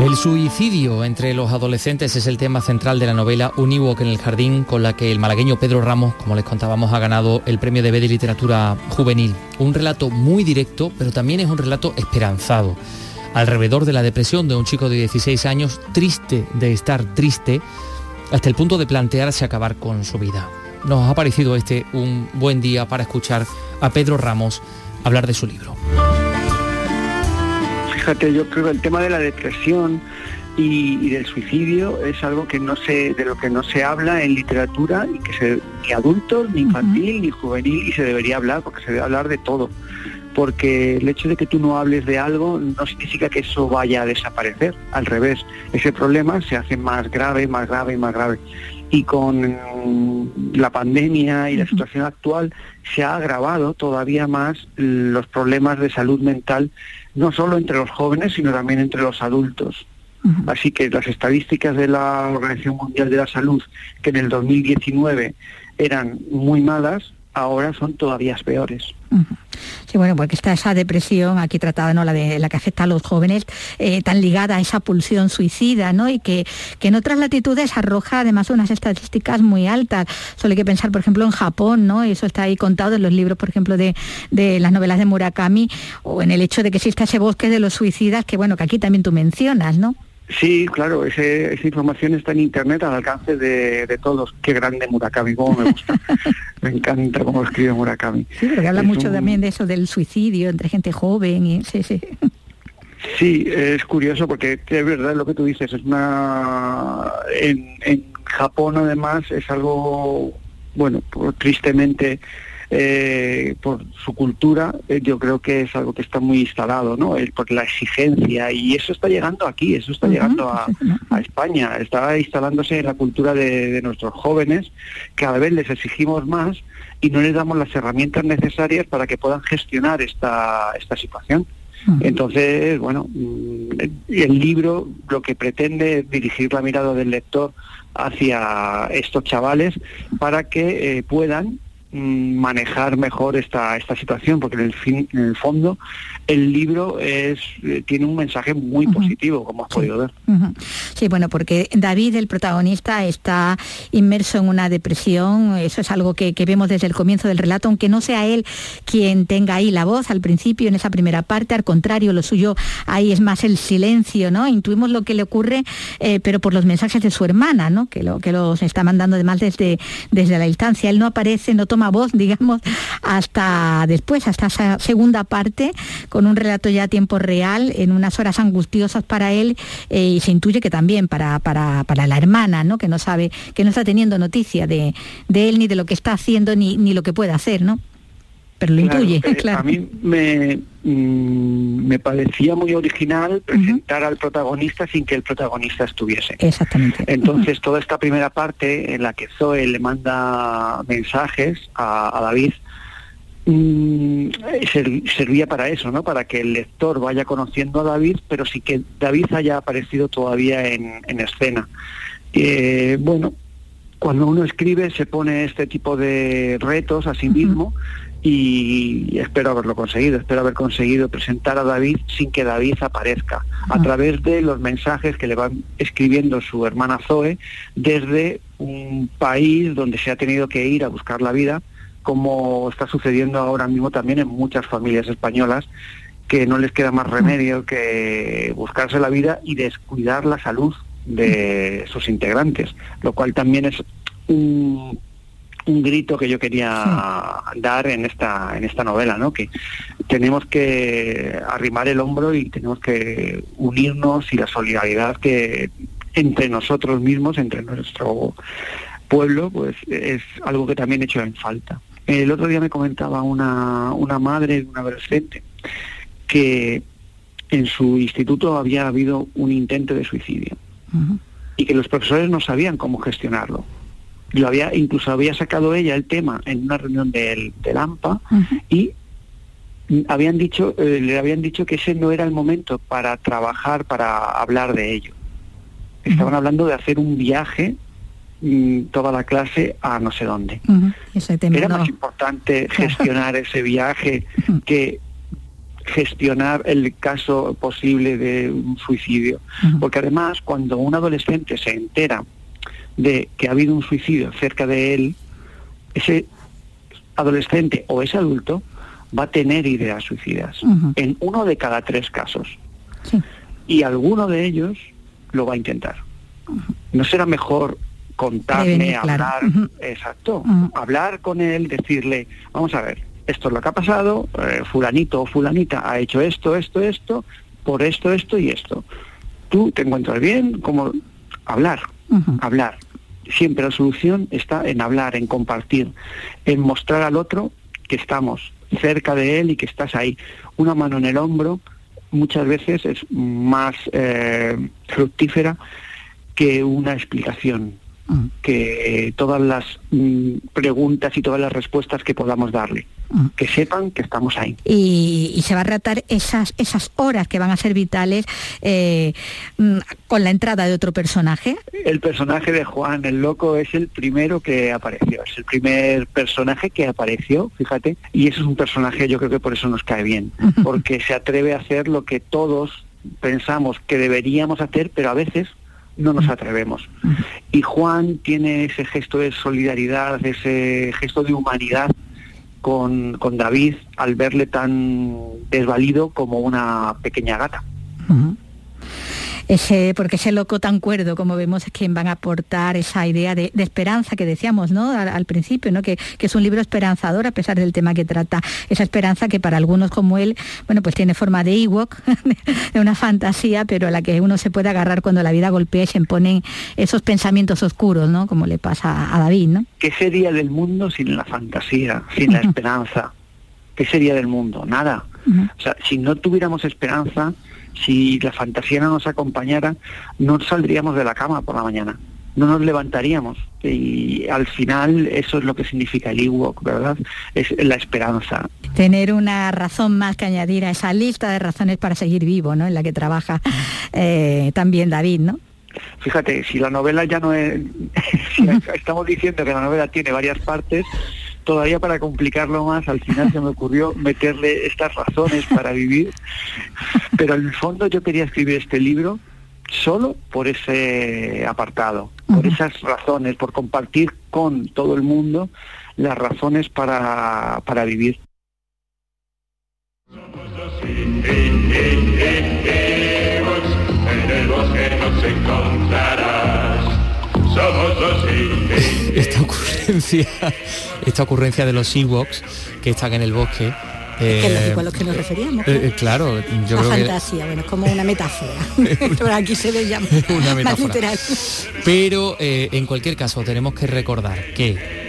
S3: El suicidio entre los adolescentes es el tema central de la novela Unívoc en el jardín, con la que el malagueño Pedro Ramos, como les contábamos, ha ganado el premio de B de literatura juvenil. Un relato muy directo, pero también es un relato esperanzado alrededor de la depresión de un chico de 16 años, triste de estar triste, hasta el punto de plantearse acabar con su vida. Nos ha parecido este un buen día para escuchar a Pedro Ramos hablar de su libro.
S26: Fíjate, yo creo que el tema de la depresión y, del suicidio es algo que no se, de lo que no se habla en literatura y que se, ni adultos, ni infantil, ni juvenil, y se debería hablar, porque se debe hablar de todo porque el hecho de que tú no hables de algo no significa que eso vaya a desaparecer, al revés, ese problema se hace más grave, más grave y más grave. Y con la pandemia y la situación actual se ha agravado todavía más los problemas de salud mental, no solo entre los jóvenes, sino también entre los adultos. Así que las estadísticas de la Organización Mundial de la Salud, que en el 2019 eran muy malas, ahora son todavía peores.
S23: Sí, bueno, porque está esa depresión aquí tratada, ¿no? La de la que afecta a los jóvenes, eh, tan ligada a esa pulsión suicida, ¿no? Y que, que en otras latitudes arroja además unas estadísticas muy altas. Solo hay que pensar, por ejemplo, en Japón, ¿no? Eso está ahí contado en los libros, por ejemplo, de, de las novelas de Murakami, o en el hecho de que exista ese bosque de los suicidas, que bueno, que aquí también tú mencionas, ¿no?
S26: Sí, claro, ese- esa información está en internet al alcance de, de todos. Qué grande Murakami, cómo me gusta. me encanta cómo escribe Murakami.
S23: Sí, porque habla
S26: Es
S23: mucho
S26: un-
S23: también de eso, del suicidio entre gente joven y sí, sí.
S26: Sí, es curioso porque es verdad lo que tú dices, es una en, en Japón además es algo bueno, por- tristemente eh, por su cultura, eh, yo creo que es algo que está muy instalado, ¿no? El- por la exigencia y eso está llegando aquí, eso está llegando a, a España, está instalándose en la cultura de, de nuestros jóvenes, cada vez les exigimos más y no les damos las herramientas necesarias para que puedan gestionar esta, esta situación. Entonces, bueno, mm, el libro lo que pretende es dirigir la mirada del lector hacia estos chavales para que eh, puedan manejar mejor esta, esta situación, porque en el, fin, en el fondo el libro es eh, tiene un mensaje muy positivo, como has podido ver.
S23: Sí, bueno, porque David, el protagonista, está inmerso en una depresión, eso es algo que, que vemos desde el comienzo del relato, aunque no sea él quien tenga ahí la voz al principio, en esa primera parte, al contrario, lo suyo ahí es más el silencio, ¿no? Intuimos lo que le ocurre, eh, pero por los mensajes de su hermana, ¿no? Que, lo, que los está mandando además desde, desde la distancia. Él no aparece, no toma voz, digamos, hasta después, hasta esa segunda parte, con un relato ya a tiempo real, en unas horas angustiosas para él, eh, y se intuye que también para, para, para la hermana, ¿no? Que no sabe, que no está teniendo noticia de, de él, ni de lo que está haciendo, ni, ni lo que puede hacer, ¿no? Pero lo
S26: Claro,
S23: intuye,
S26: eh,
S23: claro.
S26: A mí me, mm, me parecía muy original presentar al protagonista sin que el protagonista estuviese.
S23: Exactamente.
S26: Entonces, toda esta primera parte en la que Zoe le manda mensajes a, a David, mm, ser- servía para eso, ¿no? Para que el lector vaya conociendo a David, pero sí que David haya aparecido todavía en, en escena. Eh, bueno, cuando uno escribe se pone este tipo de retos a sí mismo y espero haberlo conseguido, espero haber conseguido presentar a David sin que David aparezca, a través de los mensajes que le van escribiendo su hermana Zoe desde un país donde se ha tenido que ir a buscar la vida, como está sucediendo ahora mismo también en muchas familias españolas, que no les queda más remedio que buscarse la vida y descuidar la salud de sus integrantes, lo cual también es un, un grito que yo quería dar en esta en esta novela, ¿no? Que tenemos que arrimar el hombro y tenemos que unirnos y la solidaridad que entre nosotros mismos, entre nuestro pueblo, pues es algo que también he hecho en falta. El otro día me comentaba una, una madre de un adolescente que en su instituto había habido un intento de suicidio y que los profesores no sabían cómo gestionarlo. Lo había, incluso había sacado ella el tema en una reunión del, del AMPA y habían dicho, eh, le habían dicho que ese no era el momento para trabajar, para hablar de ello. Estaban hablando de hacer un viaje mm, toda la clase a no sé dónde.
S23: Ujú. Ese tema
S26: Era
S23: no-
S26: más importante gestionar ese viaje que gestionar el caso posible de un suicidio. Porque además, cuando un adolescente se entera de que ha habido un suicidio cerca de él, ese adolescente o ese adulto va a tener ideas suicidas en uno de cada tres casos. Y alguno de ellos lo va a intentar. ¿No será mejor
S23: Prevenir, claro.
S26: hablar, exacto, hablar con él, decirle, vamos a ver, esto es lo que ha pasado, eh, fulanito o fulanita ha hecho esto, esto, esto, por esto, esto y esto. Tú te encuentras bien, como hablar, hablar. Siempre la solución está en hablar, en compartir, en mostrar al otro que estamos cerca de él y que estás ahí. Una mano en el hombro muchas veces es más eh, fructífera que una explicación, que todas las mm, preguntas y todas las respuestas que podamos darle. Que sepan que estamos ahí.
S23: y, y se va a tratar esas, esas horas que van a ser vitales eh, mm, con la entrada de otro personaje.
S26: El personaje de Juan el Loco es el primero que apareció, es el primer personaje que apareció, fíjate, y eso es un personaje yo creo que por eso nos cae bien, porque se atreve a hacer lo que todos pensamos que deberíamos hacer, pero a veces no nos atrevemos. Y Juan tiene ese gesto de solidaridad, ese gesto de humanidad con, con David al verle tan desvalido como una pequeña gata.
S23: Ese, porque ese loco tan cuerdo, como vemos, es quien van a aportar esa idea de, esperanza que decíamos ¿no? Al, principio, ¿no? Que, es un libro esperanzador a pesar del tema que trata. Esa esperanza que para algunos como él, bueno, pues tiene forma de Ewok, de una fantasía, pero a la que uno se puede agarrar cuando la vida golpea y se imponen esos pensamientos oscuros, ¿no? Como le pasa a David, ¿no?
S26: ¿Qué sería del mundo sin la fantasía, sin la esperanza? ¿Qué sería del mundo? Nada. O sea, si no tuviéramos esperanza, si la fantasía no nos acompañara, no saldríamos de la cama por la mañana, no nos levantaríamos. Y al final eso es lo que significa el Ewok, ¿verdad? Es la esperanza.
S23: Tener una razón más que añadir a esa lista de razones para seguir vivo, ¿no? En la que trabaja eh, también David, ¿no?
S26: Fíjate, si la novela ya no es, si estamos diciendo que la novela tiene varias partes, todavía para complicarlo más, al final se me ocurrió meterle estas razones para vivir, pero en el fondo yo quería escribir este libro solo por ese apartado, por esas razones, por compartir con todo el mundo las razones para, para vivir.
S3: esta ocurrencia, esta ocurrencia de los Ewoks que están en el bosque.
S5: que a los que nos referíamos.
S3: Eh, eh, claro, yo
S5: la
S3: creo
S5: fantasía, bueno, es como una metáfora. Pero aquí se ve ya una metáfora. más literal.
S3: Pero eh, en cualquier caso tenemos que recordar que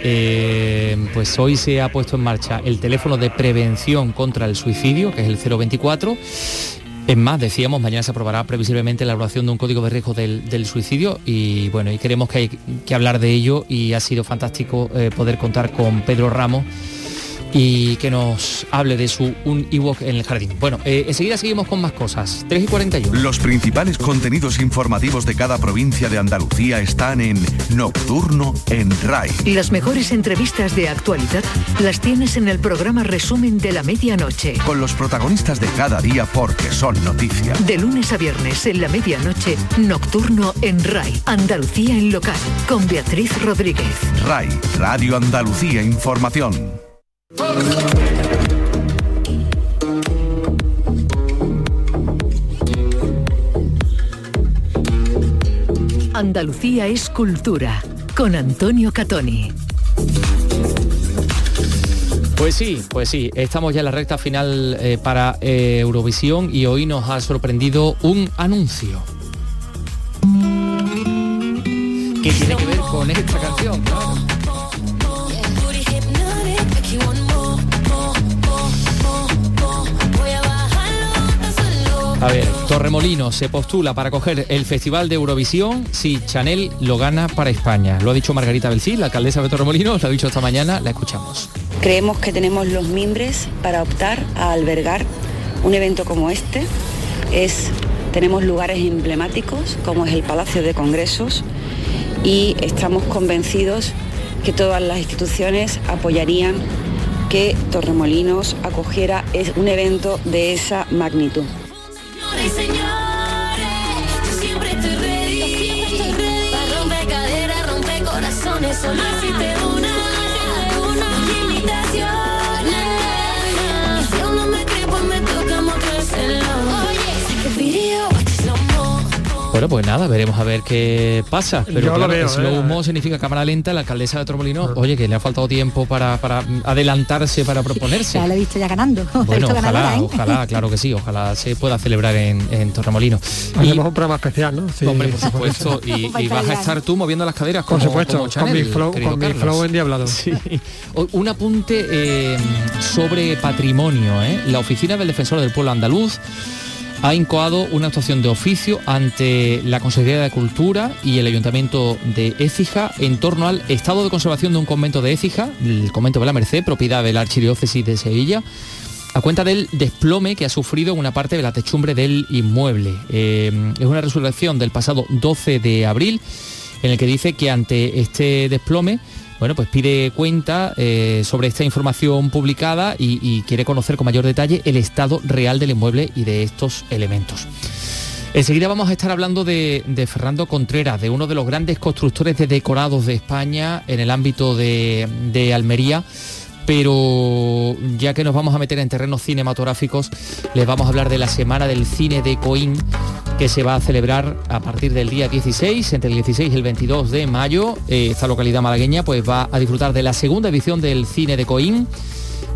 S3: pues hoy se ha puesto en marcha el teléfono de prevención contra el suicidio, que es el 024, es más, decíamos, mañana se aprobará previsiblemente la evaluación de un código de riesgo del, suicidio y bueno, y queremos que hay que hablar de ello y ha sido fantástico eh, poder contar con Pedro Ramos y que nos hable de su un Ewok en el jardín. Bueno, eh, enseguida seguimos con más cosas. 3 y 41.
S27: Los principales contenidos informativos de cada provincia de Andalucía están en Nocturno en RAI.
S2: Las mejores entrevistas de actualidad las tienes en el programa Resumen de la Medianoche.
S27: Con los protagonistas de cada día porque son noticia.
S2: De lunes a viernes en la medianoche, Nocturno en RAI. Andalucía en local. Con Beatriz Rodríguez.
S27: RAI, Radio Andalucía Información.
S2: Andalucía es cultura, con Antonio Catoni.
S3: Pues sí, pues sí, estamos ya en la recta final eh, para eh, Eurovisión y hoy nos ha sorprendido un anuncio. ¿Qué tiene que ver con esta canción? A ver, Torremolino se postula para coger el Festival de Eurovisión si Chanel lo gana para España. Lo ha dicho Margarita Belcil, la alcaldesa de Torremolinos, lo ha dicho esta mañana, la escuchamos.
S28: Creemos que tenemos los mimbres para optar a albergar un evento como este. Es, tenemos lugares emblemáticos como es el Palacio de Congresos y estamos convencidos que todas las instituciones apoyarían que Torremolinos acogiera un evento de esa magnitud señores, yo siempre estoy ready. Yo siempre estoy ready. Para romper caderas, romper corazones, solo si te
S3: Bueno, pues nada, veremos a ver qué pasa. Pero
S4: Yo
S3: claro,
S4: lo
S3: slow ¿eh? significa cámara lenta. La alcaldesa de Torremolinos, oye, que le ha faltado tiempo para, adelantarse, para proponerse.
S5: Ya la he visto ya ganando.
S3: Bueno, ojalá, ¿eh? ojalá, claro que sí, ojalá se pueda celebrar en, en Torremolinos.
S4: Hacemos un programa especial, ¿no?
S3: Sí, hombre, por supuesto. y, vas a estar tú moviendo las caderas como,
S4: Por supuesto,
S3: con
S4: mi flow, con mi flow endiablado.
S3: Sí. Un apunte eh, sobre patrimonio. ¿eh? La Oficina del Defensor del Pueblo Andaluz ha incoado una actuación de oficio ante la Consejería de Cultura y el Ayuntamiento de Écija en torno al estado de conservación de un convento de Écija, el convento de la Merced, propiedad de la Archidiócesis de Sevilla, a cuenta del desplome que ha sufrido una parte de la techumbre del inmueble. Eh, es una resolución del pasado 12 de abril en el que dice que ante este desplome bueno, pues pide cuenta eh, sobre esta información publicada y, quiere conocer con mayor detalle el estado real del inmueble y de estos elementos. Enseguida vamos a estar hablando de, Fernando Contreras, de uno de los grandes constructores de decorados de España en el ámbito de, Almería pero ya que nos vamos a meter en terrenos cinematográficos, les vamos a hablar de la Semana del Cine de Coín, que se va a celebrar a partir del día 16, entre el 16 y el 22 de mayo. Eh, esta localidad malagueña pues va a disfrutar de la segunda edición del Cine de Coín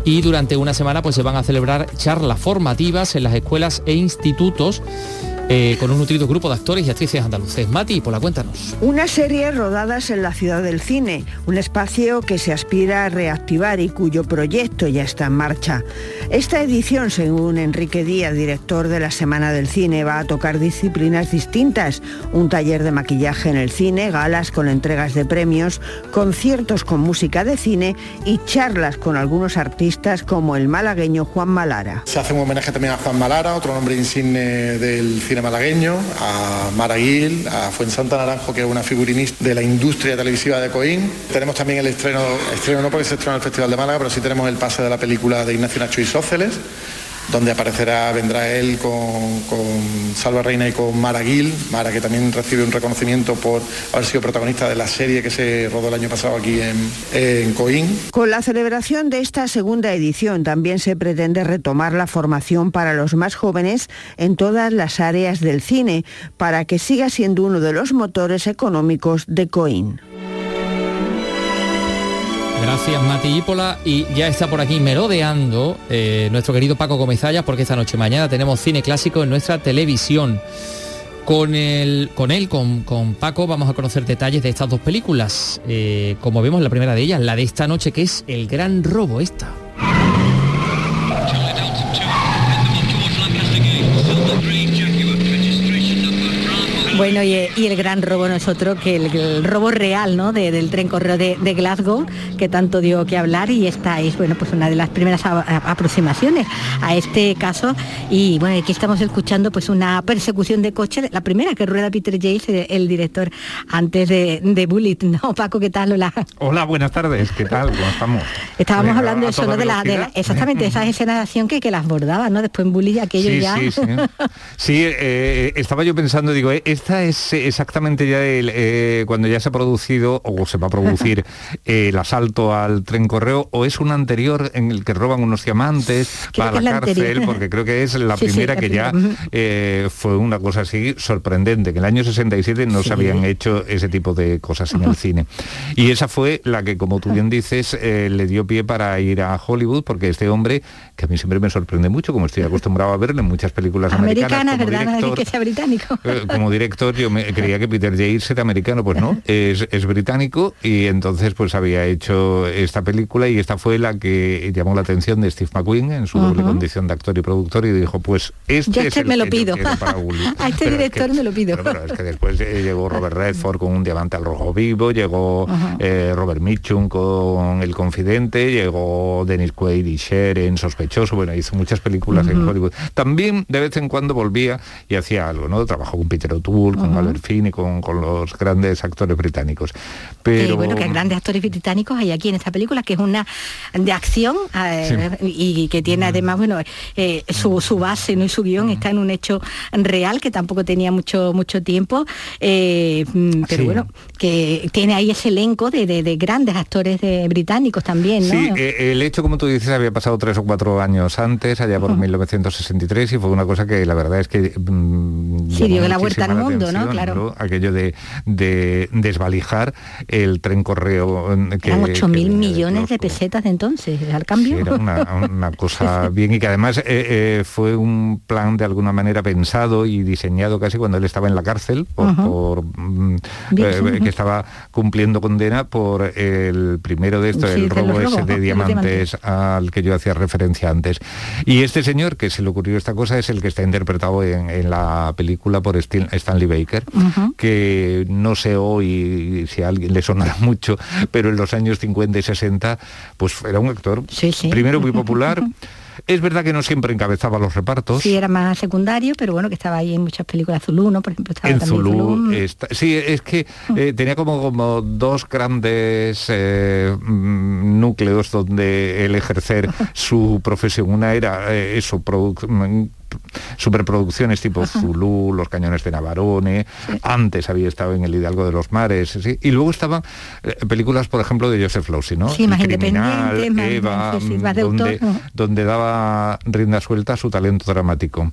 S3: y durante una semana pues se van a celebrar charlas formativas en las escuelas e institutos eh, con un nutrido grupo de actores y actrices andaluces. Mati, por la cuéntanos.
S29: Una serie rodadas en la ciudad del cine, un espacio que se aspira a reactivar y cuyo proyecto ya está en marcha. Esta edición, según Enrique Díaz, director de la Semana del Cine, va a tocar disciplinas distintas, un taller de maquillaje en el cine, galas con entregas de premios, conciertos con música de cine y charlas con algunos artistas como el malagueño Juan Malara.
S30: Se hace un homenaje también a Juan Malara, otro nombre insigne del malagueño, a Maraguil, a Fuensanta Naranjo, que es una figurinista de la industria televisiva de Coín. Tenemos también el estreno, estreno no porque se estrena en el Festival de Málaga, pero sí tenemos el pase de la película de Ignacio Nacho Isóceles, donde aparecerá, vendrá él con, Salva Reina y con Mara Gil, Mara que también recibe un reconocimiento por haber sido protagonista de la serie que se rodó el año pasado aquí en, en Coín.
S29: Con la celebración de esta segunda edición también se pretende retomar la formación para los más jóvenes en todas las áreas del cine, para que siga siendo uno de los motores económicos de Coín.
S3: Gracias Mati Ípola y ya está por aquí merodeando eh, nuestro querido Paco Comezallas porque esta noche mañana tenemos cine clásico en nuestra televisión. Con, el, con él, con, con Paco, vamos a conocer detalles de estas dos películas. Eh, como vemos la primera de ellas, la de esta noche que es El Gran Robo esta.
S23: Bueno, y, y el gran robo no es otro que el, el robo real, ¿no? De- del tren correo de, de Glasgow, que tanto dio que hablar y esta es, bueno, pues una de las primeras a- a- aproximaciones a este caso. Y bueno, aquí estamos escuchando pues una persecución de coche, la primera que rueda Peter James, el, el director, antes de, de Bullet, ¿no? Paco, ¿qué tal? Hola.
S31: Hola, buenas tardes. ¿Qué tal? ¿Cómo estamos?
S23: Estábamos
S31: Eh,
S23: hablando eso, de la, de la-
S31: velocidad.
S23: exactamente, esas escenas de acción que, que las bordaba, ¿no? Después en Bully aquello
S31: Sí,
S23: ya.
S31: sí, sí. Sí, eh, estaba yo pensando, digo, eh, esta es eh, exactamente ya el, eh, cuando ya se ha producido o se va a producir eh, el asalto al tren correo o es un anterior en el que roban unos diamantes,
S23: Creo
S31: va a
S23: que
S31: la cárcel,
S23: anterior.
S31: porque creo que es la
S23: Sí, sí,
S31: primera
S23: la
S31: que ya eh, fue una cosa así sorprendente, que en el año 67 no
S23: Sí.
S31: se habían hecho ese tipo de cosas en el cine. Y esa fue la que, como tú bien dices, le dio pie para ir a Hollywood, porque este hombre, que a mí siempre me sorprende mucho, como estoy acostumbrado a verle en muchas películas
S23: Americana,
S31: americanas, como
S23: ¿verdad?
S31: Director,
S23: decir que sea británico.
S31: como director yo me creía que Peter Yates era americano, pues no, es, es británico y entonces pues había hecho esta película y esta fue la que llamó la atención de Steve McQueen en su doble condición de actor y productor y dijo pues este
S23: Yo
S31: es
S23: este
S31: el
S23: me lo
S31: que
S23: pido.
S31: para
S23: a este
S31: Pero es
S23: director
S31: que-
S23: me lo pido.
S31: pero, pero es que después eh, llegó Robert Redford con un diamante al rojo vivo, llegó eh, Robert Mitchum con El Confidente, llegó Dennis Quaid y Cher en Sospechoso, bueno, hizo muchas películas en. Hollywood. También de vez en cuando volvía y hacía algo, ¿no? Trabajó con Peter O'Toole, con
S23: Ujú.
S31: Albert Finney, con, con los grandes actores británicos. Pero
S23: Eh, bueno, que grandes actores británicos hay aquí en esta película, que es una de acción eh, y que tiene además, bueno, eh, su, su base ¿no? y su guion está en un hecho real que tampoco tenía mucho, mucho tiempo, eh, mm, pero
S31: Sí.
S23: bueno, que tiene ahí ese elenco de, de- de grandes actores de, británicos también, ¿no?
S31: Sí, eh, el hecho, como tú dices, había pasado tres o cuatro años antes, allá por 1963, y fue una cosa que la verdad es que... mm,
S23: Sí, dio la vuelta al
S31: la
S23: mundo, ¿no? Claro.
S31: Aquello de, de desvalijar el tren correo mm, que...
S23: Eran 8.000
S31: que venía de
S23: millones de pesetas de entonces, al cambio.
S31: era una, una cosa bien y que además eh, eh, fue un plan de alguna manera pensado y diseñado casi cuando él estaba en la cárcel por, mm,
S23: Bien,
S31: eh, que estaba cumpliendo condena por el primero de estos,
S23: Sí,
S31: el robo ese
S23: robos,
S31: de diamantes al que yo hacía referencia antes. Y este señor que se le ocurrió esta cosa es el que está interpretado en, en la película por Stin- Baker que no sé hoy si a alguien le sonará mucho, pero en los años 50 y 60 pues era un actor primero muy popular, Es verdad que no siempre encabezaba los repartos.
S23: Sí, era más secundario, pero bueno, que estaba ahí en muchas películas. Zulu, ¿no? Por ejemplo, estaba
S31: en
S23: también
S31: Zulu,
S23: Zulu.
S31: está- sí, es que eh, tenía como, como dos grandes eh, mm, núcleos donde él ejercer su profesión. Una era eh, eso, mm, superproducciones tipo Zulu, Los Cañones de Navarone, antes había estado en El Hidalgo de los Mares, ¿sí? y luego estaban eh, películas, por ejemplo, de Joseph Losey, ¿no?
S23: Sí,
S31: El
S23: más
S31: Criminal,
S23: más-
S31: Eva, mm,
S23: más de
S31: donde,
S23: autor, ujú.
S31: donde daba rienda suelta a su talento dramático.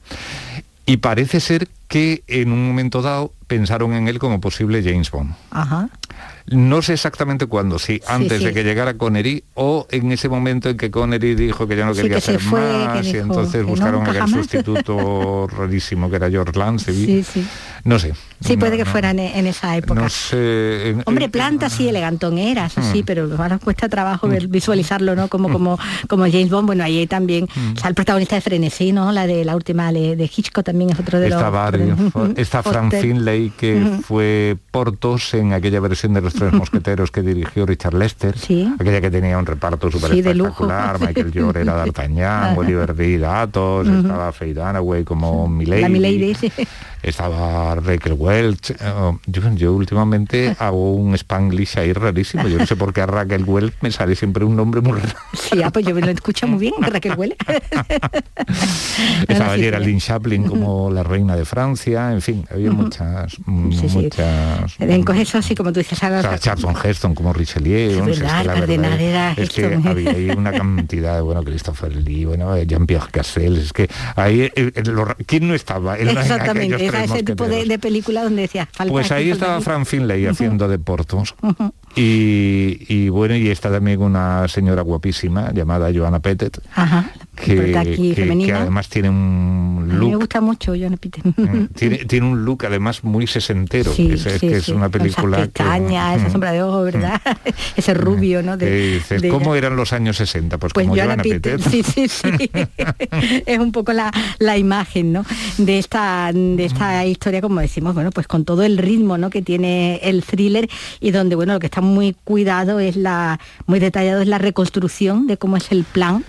S31: Y parece ser que en un momento dado pensaron en él como posible James Bond.
S23: Ajá.
S31: No sé exactamente cuándo, si antes
S23: sí.
S31: de que llegara Connery o en ese momento en que Connery dijo que ya no
S23: Sí,
S31: quería
S23: que se
S31: hacer
S23: fue, que
S31: más y entonces buscaron aquel sustituto rarísimo que era George Lanceby.
S23: Sí, sí.
S31: No sé.
S23: Sí,
S31: No,
S23: puede que
S31: no,
S23: fuera en, en esa época.
S31: No sé. en-
S23: Hombre, planta sí, elegantón era, eso sí,
S31: Mm.
S23: pero ahora cuesta trabajo ver- visualizarlo, ¿no? Como, como, como James Bond, bueno, ahí también,
S31: Mm.
S23: o sea, el protagonista de Frenesí, ¿no? La de la última de, de Hitchcock también es otro de los... Ujú.
S31: está Frank
S23: Foster.
S31: Finlay, que fue Portos en aquella versión de Los Tres Mosqueteros que dirigió Richard Lester, aquella que tenía un reparto súper
S23: Sí, lujo.
S31: espectacular, Michael York era D'Artagnan. Oliver Reed Athos,
S23: Ujú.
S31: estaba Faye Dunaway como Milady,
S23: La Milady, sí.
S31: estaba Raquel Welch. eh, yo, yo últimamente hago un spanglish ahí rarísimo, yo no sé por qué a Raquel Welch me sale siempre un nombre muy raro.
S23: Sí, ah, pues yo me lo escucho muy bien, Raquel Huele.
S31: Estaba
S23: sí,
S31: Geraldine Chaplin como la reina de Francia, en fin, había muchas,
S23: Sí, sí.
S31: muchas
S23: Elenco eso así como tú dices,
S31: o
S23: ahora-
S31: sea, Charlton Heston como Richelieu, es
S23: verdad,
S31: que la
S23: el
S31: verdad
S23: cardenal era
S31: es que
S23: Heston.
S31: había ahí una cantidad, bueno, Christopher Lee, bueno, eh, Jean-Pierre Cassel, es que ahí, eh, eh, lo ra- ¿quién no estaba? en la- en
S23: Exactamente, era ese tipo de, de película donde falta
S31: Pues ahí estaba. Frank Finlay haciendo de Portos. Y, y bueno, y está también una señora guapísima llamada Joanna Pettet,
S23: Ajá,
S31: que,
S23: aquí
S31: que- que además tiene un
S23: A mí me
S31: look
S23: gusta mucho John Peter.
S31: tiene, tiene un look además muy sesentero,
S23: Sí,
S31: que es,
S23: sí,
S31: que es
S23: sí,
S31: una película
S23: esas pestañas, esa
S31: Mm.
S23: sombra de ojo, ¿verdad? Ese rubio, ¿no? De,
S31: que
S23: de
S31: ¿cómo
S23: ella.
S31: eran los años 60? Pues,
S23: Pues
S31: como
S23: Joanna Peter, sí, sí, sí. es un poco la, la imagen, ¿no? De esta, de esta historia, como decimos, bueno, pues con todo el ritmo, ¿no? Que tiene el thriller y donde, bueno, lo que está muy cuidado es la, muy detallado es la reconstrucción de cómo es el plan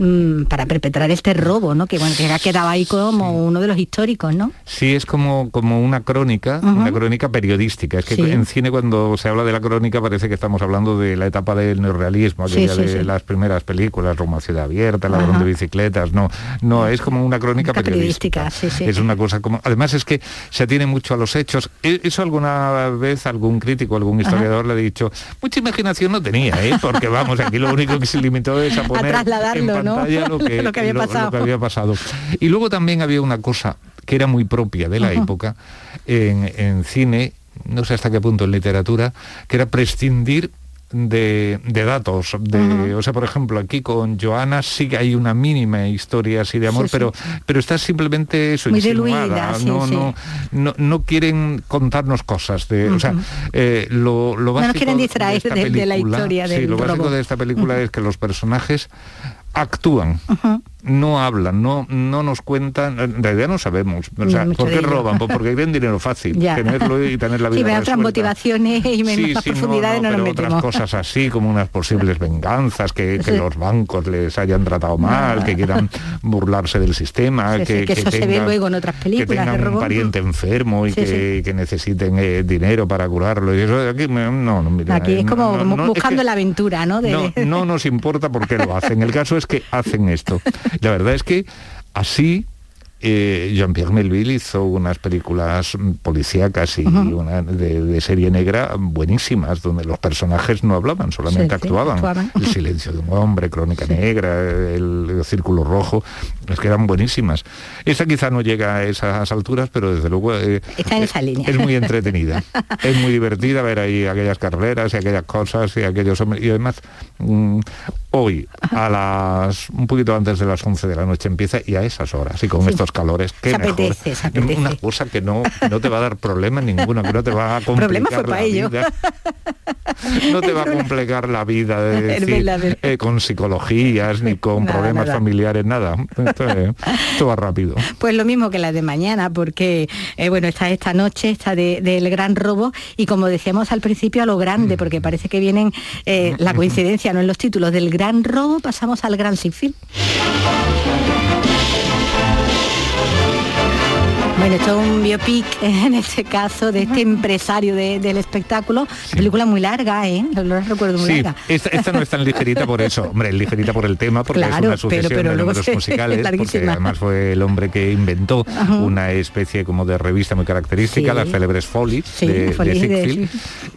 S23: mm, para perpetrar este robo, ¿no? Que bueno, que ha quedado ahí como uno de los históricos, ¿no?
S31: Sí, es como, como una crónica, una crónica periodística. Es que
S23: Sí.
S31: en cine cuando se habla de la crónica parece que estamos hablando de la etapa del neorrealismo, aquella
S23: sí,
S31: de las primeras películas, Roma Ciudad Abierta, Ladrón de bicicletas. No, no, es como una crónica periodística.
S23: periodística, sí, sí.
S31: Es una cosa como. Además es que se atiene mucho a los hechos. E- Eso alguna vez algún crítico, algún historiador le ha dicho, mucha imaginación no tenía, ¿eh? Porque vamos, aquí lo único que se limitó es a poner en lo que,
S23: Lo que había
S31: lo-
S23: pasado.
S31: que había pasado. Y luego también había una cosa que era muy propia de la época en, en cine, no sé hasta qué punto en literatura, que era prescindir de, de datos. De, O sea, por ejemplo, aquí con Joana sí que hay una mínima historia así de amor,
S23: Sí, sí.
S31: pero, pero está simplemente eso,
S23: Muy
S31: insinuada.
S23: diluida, sí,
S31: no, no, no, no quieren contarnos cosas. De, O sea, eh, lo, lo
S23: No nos
S31: básico
S23: quieren distraer de- de la
S31: película-
S23: historia del
S31: lo básico de esta película es que los personajes actúan no hablan, no, no nos cuentan, en realidad no sabemos. O sea, ¿por qué roban? Pues porque quieren dinero fácil,
S23: Ya.
S31: tenerlo y tener la vida
S23: Sí, otras motivaciones y menos
S31: Sí,
S23: más
S31: sí, no,
S23: profundidades no,
S31: no,
S23: nos
S31: pero otras cosas así, como unas posibles venganzas, que, que los bancos les hayan tratado mal, que quieran burlarse del sistema, que,
S23: que eso se ve luego en otras
S31: que
S23: películas de
S31: tengan un pariente enfermo y que, que necesiten eh, dinero para curarlo. Y eso aquí, no, no, mira,
S23: Aquí
S31: eh,
S23: es
S31: no,
S23: como
S31: es
S23: buscando
S31: que-
S23: la aventura, ¿no? De-
S31: no, no nos importa por qué lo hacen. El caso es que hacen esto. La verdad es que así eh, Jean-Pierre Melville hizo unas películas policíacas y una de, de serie negra buenísimas, donde los personajes no hablaban, solamente
S23: Sí, sí,
S31: actuaban. El silencio de un hombre, Crónica Negra, el, el Círculo Rojo, es que eran buenísimas. Esta quizá no llega a esas alturas, pero desde luego eh,
S23: Está en esa línea.
S31: es muy entretenida. es muy divertida ver ahí aquellas carreras y aquellas cosas y aquellos hombres. Y además, mm, hoy a las un poquito antes de las 11 de la noche empieza y a esas horas y con
S23: Sí.
S31: Calores,
S23: Se
S31: mejor.
S23: apetece, se apetece.
S31: Una cosa que no, que no te va a dar problema ninguno, que no te va a complicar la
S23: ello.
S31: vida. no te va a complicar la vida de decir, eh, con psicologías ni con
S23: Nada,
S31: problemas
S23: nada.
S31: familiares, nada. Esto, esto va rápido.
S23: Pues lo mismo que la de mañana, porque eh, bueno, está esta noche, está de- del gran robo, y como decíamos al principio, a lo grande, porque parece que vienen eh, la coincidencia, no en los títulos, del gran robo pasamos al gran sinfín. Bueno, esto es un biopic en este caso de este empresario de- del espectáculo. Película muy larga, ¿eh? No la recuerdo muy
S31: Sí,
S23: larga.
S31: esta, esta no es tan ligerita por eso, hombre, es ligerita por el tema, porque
S23: Claro,
S31: es una sucesión
S23: pero
S31: de números musicales, porque además fue el hombre que inventó
S23: Ajá.
S31: una especie como de revista muy característica,
S23: Sí.
S31: las célebres Follies
S23: Sí,
S31: de, de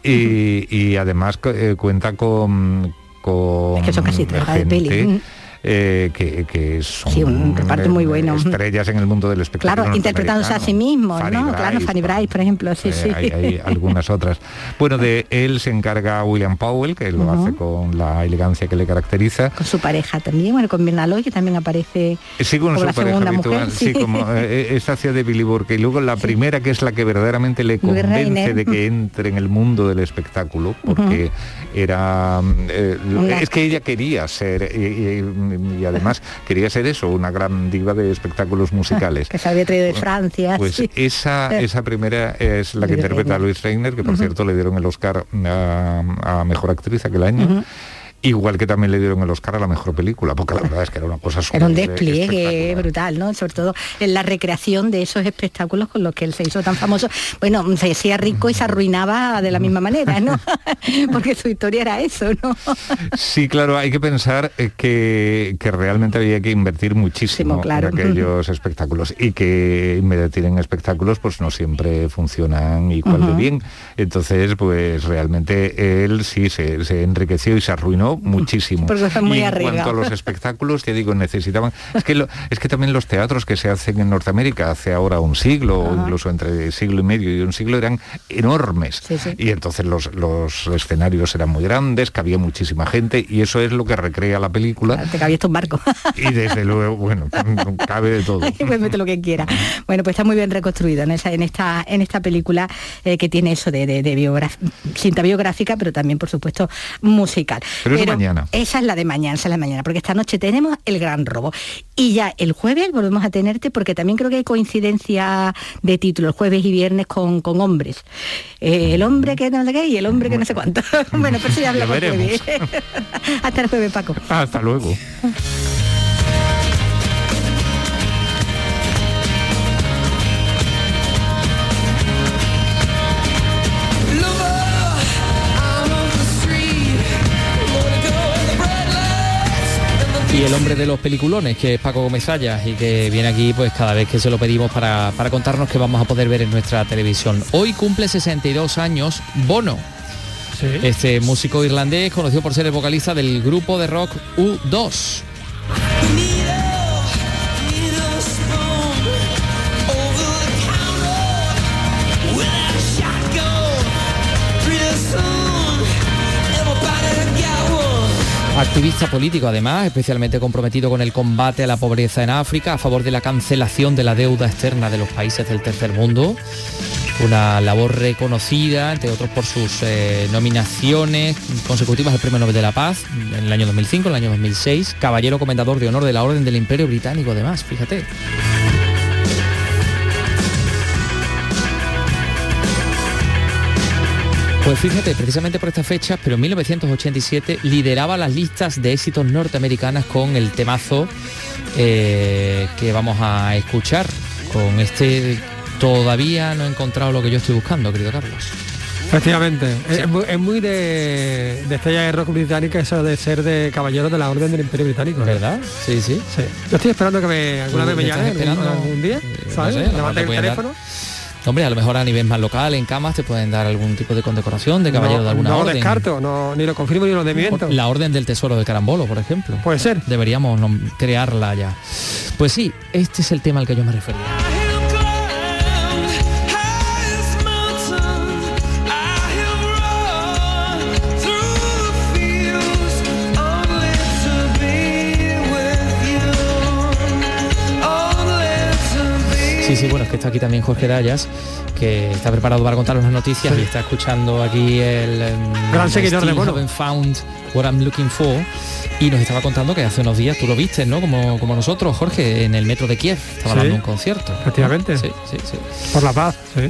S31: y, y además eh, cuenta con, con
S23: Es que son casi
S31: gente,
S23: peli.
S31: Eh, que, que son
S23: Sí, un reparto muy bueno.
S31: estrellas en el mundo del espectáculo
S23: Claro, interpretándose a sí mismo,
S31: Fanny
S23: ¿no? claro, Fanny Brice, por ejemplo, sí,
S31: eh,
S23: sí.
S31: hay, hay algunas otras. Bueno, de él se encarga William Powell, que lo hace con la elegancia que le caracteriza.
S23: Con su pareja también, bueno, con Bernaloy, que también aparece
S31: Sí, con
S23: como
S31: su
S23: la
S31: pareja
S23: segunda
S31: habitual,
S23: mujer.
S31: sí, como eh, esta hacía de Billy Burke. Y luego la primera, que es la que verdaderamente le convence
S23: Reiner.
S31: de que entre en el mundo del espectáculo, porque era... eh,
S23: Una-
S31: Es que ella quería ser, y, además quería ser eso, una gran diva de espectáculos musicales.
S23: que se había traído de Francia.
S31: Pues
S23: sí.
S31: esa, esa primera es la que
S23: Louis
S31: interpreta. Luis Reiner, que por cierto le dieron el Oscar a, a Mejor Actriz aquel año. Igual que también le dieron el Oscar a la mejor película, porque la verdad es que era una cosa
S23: Era un despliegue brutal, ¿no? Sobre todo en la recreación de esos espectáculos con los que él se hizo tan famoso. Bueno, se hacía rico y se arruinaba de la misma manera, ¿no? Porque su historia era eso, ¿no?
S31: Sí, claro, hay que pensar eh, que, que realmente había que invertir muchísimo
S23: claro.
S31: en aquellos espectáculos y que invertir en espectáculos pues no siempre funcionan igual de bien. Entonces, pues realmente él sí se, se enriqueció y se arruinó muchísimo.
S23: Porque muy
S31: y en
S23: arriesgado.
S31: cuanto a los espectáculos, te digo, necesitaban... Es que, lo- es que también los teatros que se hacen en Norteamérica hace ahora un siglo, o incluso entre siglo y medio y un siglo, eran enormes. Y entonces los, los escenarios eran muy grandes, cabía muchísima gente y eso es lo que recrea la película.
S23: Te cabía esto un barco.
S31: Y desde luego, bueno, cabe de todo.
S23: pues mete lo que quiera. Bueno, pues está muy bien reconstruido en, esa, en, esta, en esta película eh, que tiene eso de, de, cinta biográfica, pero también, por supuesto, musical.
S31: Pero es de mañana.
S23: Esa es la de mañana, esa es la de mañana, porque esta noche tenemos el gran robo. Y ya el jueves volvemos a tenerte, porque también creo que hay coincidencia de título, el jueves y viernes con, con hombres. Eh, el hombre que no sé qué y el hombre que no sé cuánto. bueno, pero eso ya hablamos jueves. Hasta el jueves, Paco.
S31: Hasta luego.
S3: Y el hombre de los peliculones, que es Paco Gómez y que viene aquí pues cada vez que se lo pedimos para, para contarnos que vamos a poder ver en nuestra televisión. Hoy cumple 62 años Bono. Este músico irlandés conocido por ser el vocalista del grupo de rock U2. Activista político además, especialmente comprometido con el combate a la pobreza en África, a favor de la cancelación de la deuda externa de los países del tercer mundo. Una labor reconocida, entre otros por sus eh, nominaciones consecutivas al Premio Nobel de la Paz en el año 2005, en el año 2006, caballero comendador de honor de la Orden del Imperio Británico además, fíjate. Pues fíjate, precisamente por estas fechas, pero en 1987 lideraba las listas de éxitos norteamericanas con el temazo eh, que vamos a escuchar. Con este todavía no he encontrado lo que yo estoy buscando, querido Carlos.
S4: Efectivamente, es, es muy, es muy de, de estrella de rock británica eso de ser de caballeros de la Orden del Imperio Británico.
S3: ¿Verdad? Sí, sí.
S4: Yo estoy esperando que me, alguna
S3: ¿Tú
S4: vez me
S3: me
S4: llame algún, día,
S3: no
S4: ¿sabes?
S3: sé,
S4: Levante
S3: te
S4: el teléfono.
S3: Hombre, a lo mejor a nivel más local, en camas, te pueden dar algún tipo de condecoración de caballero
S4: no,
S3: de alguna
S4: no
S3: orden.
S4: descarto, no, ni lo confirmo ni lo desmiento.
S3: La orden del tesoro de Carambolo, por ejemplo.
S4: Puede ser.
S3: Deberíamos crearla ya. Pues sí, este es el tema al que yo me refería. Sí, sí, bueno, es que está aquí también Jorge Dayas, que está preparado para contarnos las noticias y está escuchando aquí el em,
S4: Gran seguidor de.
S3: Haven't Found What I'm Looking For y nos estaba contando que hace unos días tú lo viste, ¿no? Como, como nosotros, Jorge, en el metro de Kiev, estaba
S4: Sí.
S3: dando un concierto.
S4: Efectivamente.
S3: Sí, sí, sí.
S4: Por la paz, sí.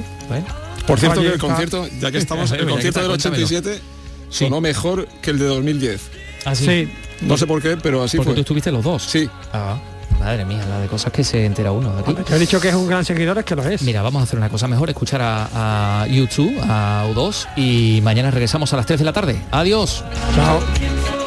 S32: Por cierto, que el concierto, ya que estamos, el concierto
S3: ¿qué
S32: del
S3: tal? Cuéntamelo.
S32: 87 sonó mejor que el de 2010.
S3: Ah, sí.
S32: No sé por qué, pero así
S3: Porque
S32: fue.
S3: tú estuviste los dos.
S32: Sí.
S3: Ah, madre mía, la de cosas que se entera uno de aquí.
S4: Yo he dicho que es un gran seguidor, es que lo es.
S3: Mira, vamos a hacer una cosa mejor, escuchar a, a YouTube, a U2 y mañana regresamos a las 3 de la tarde. Adiós.
S4: Chao.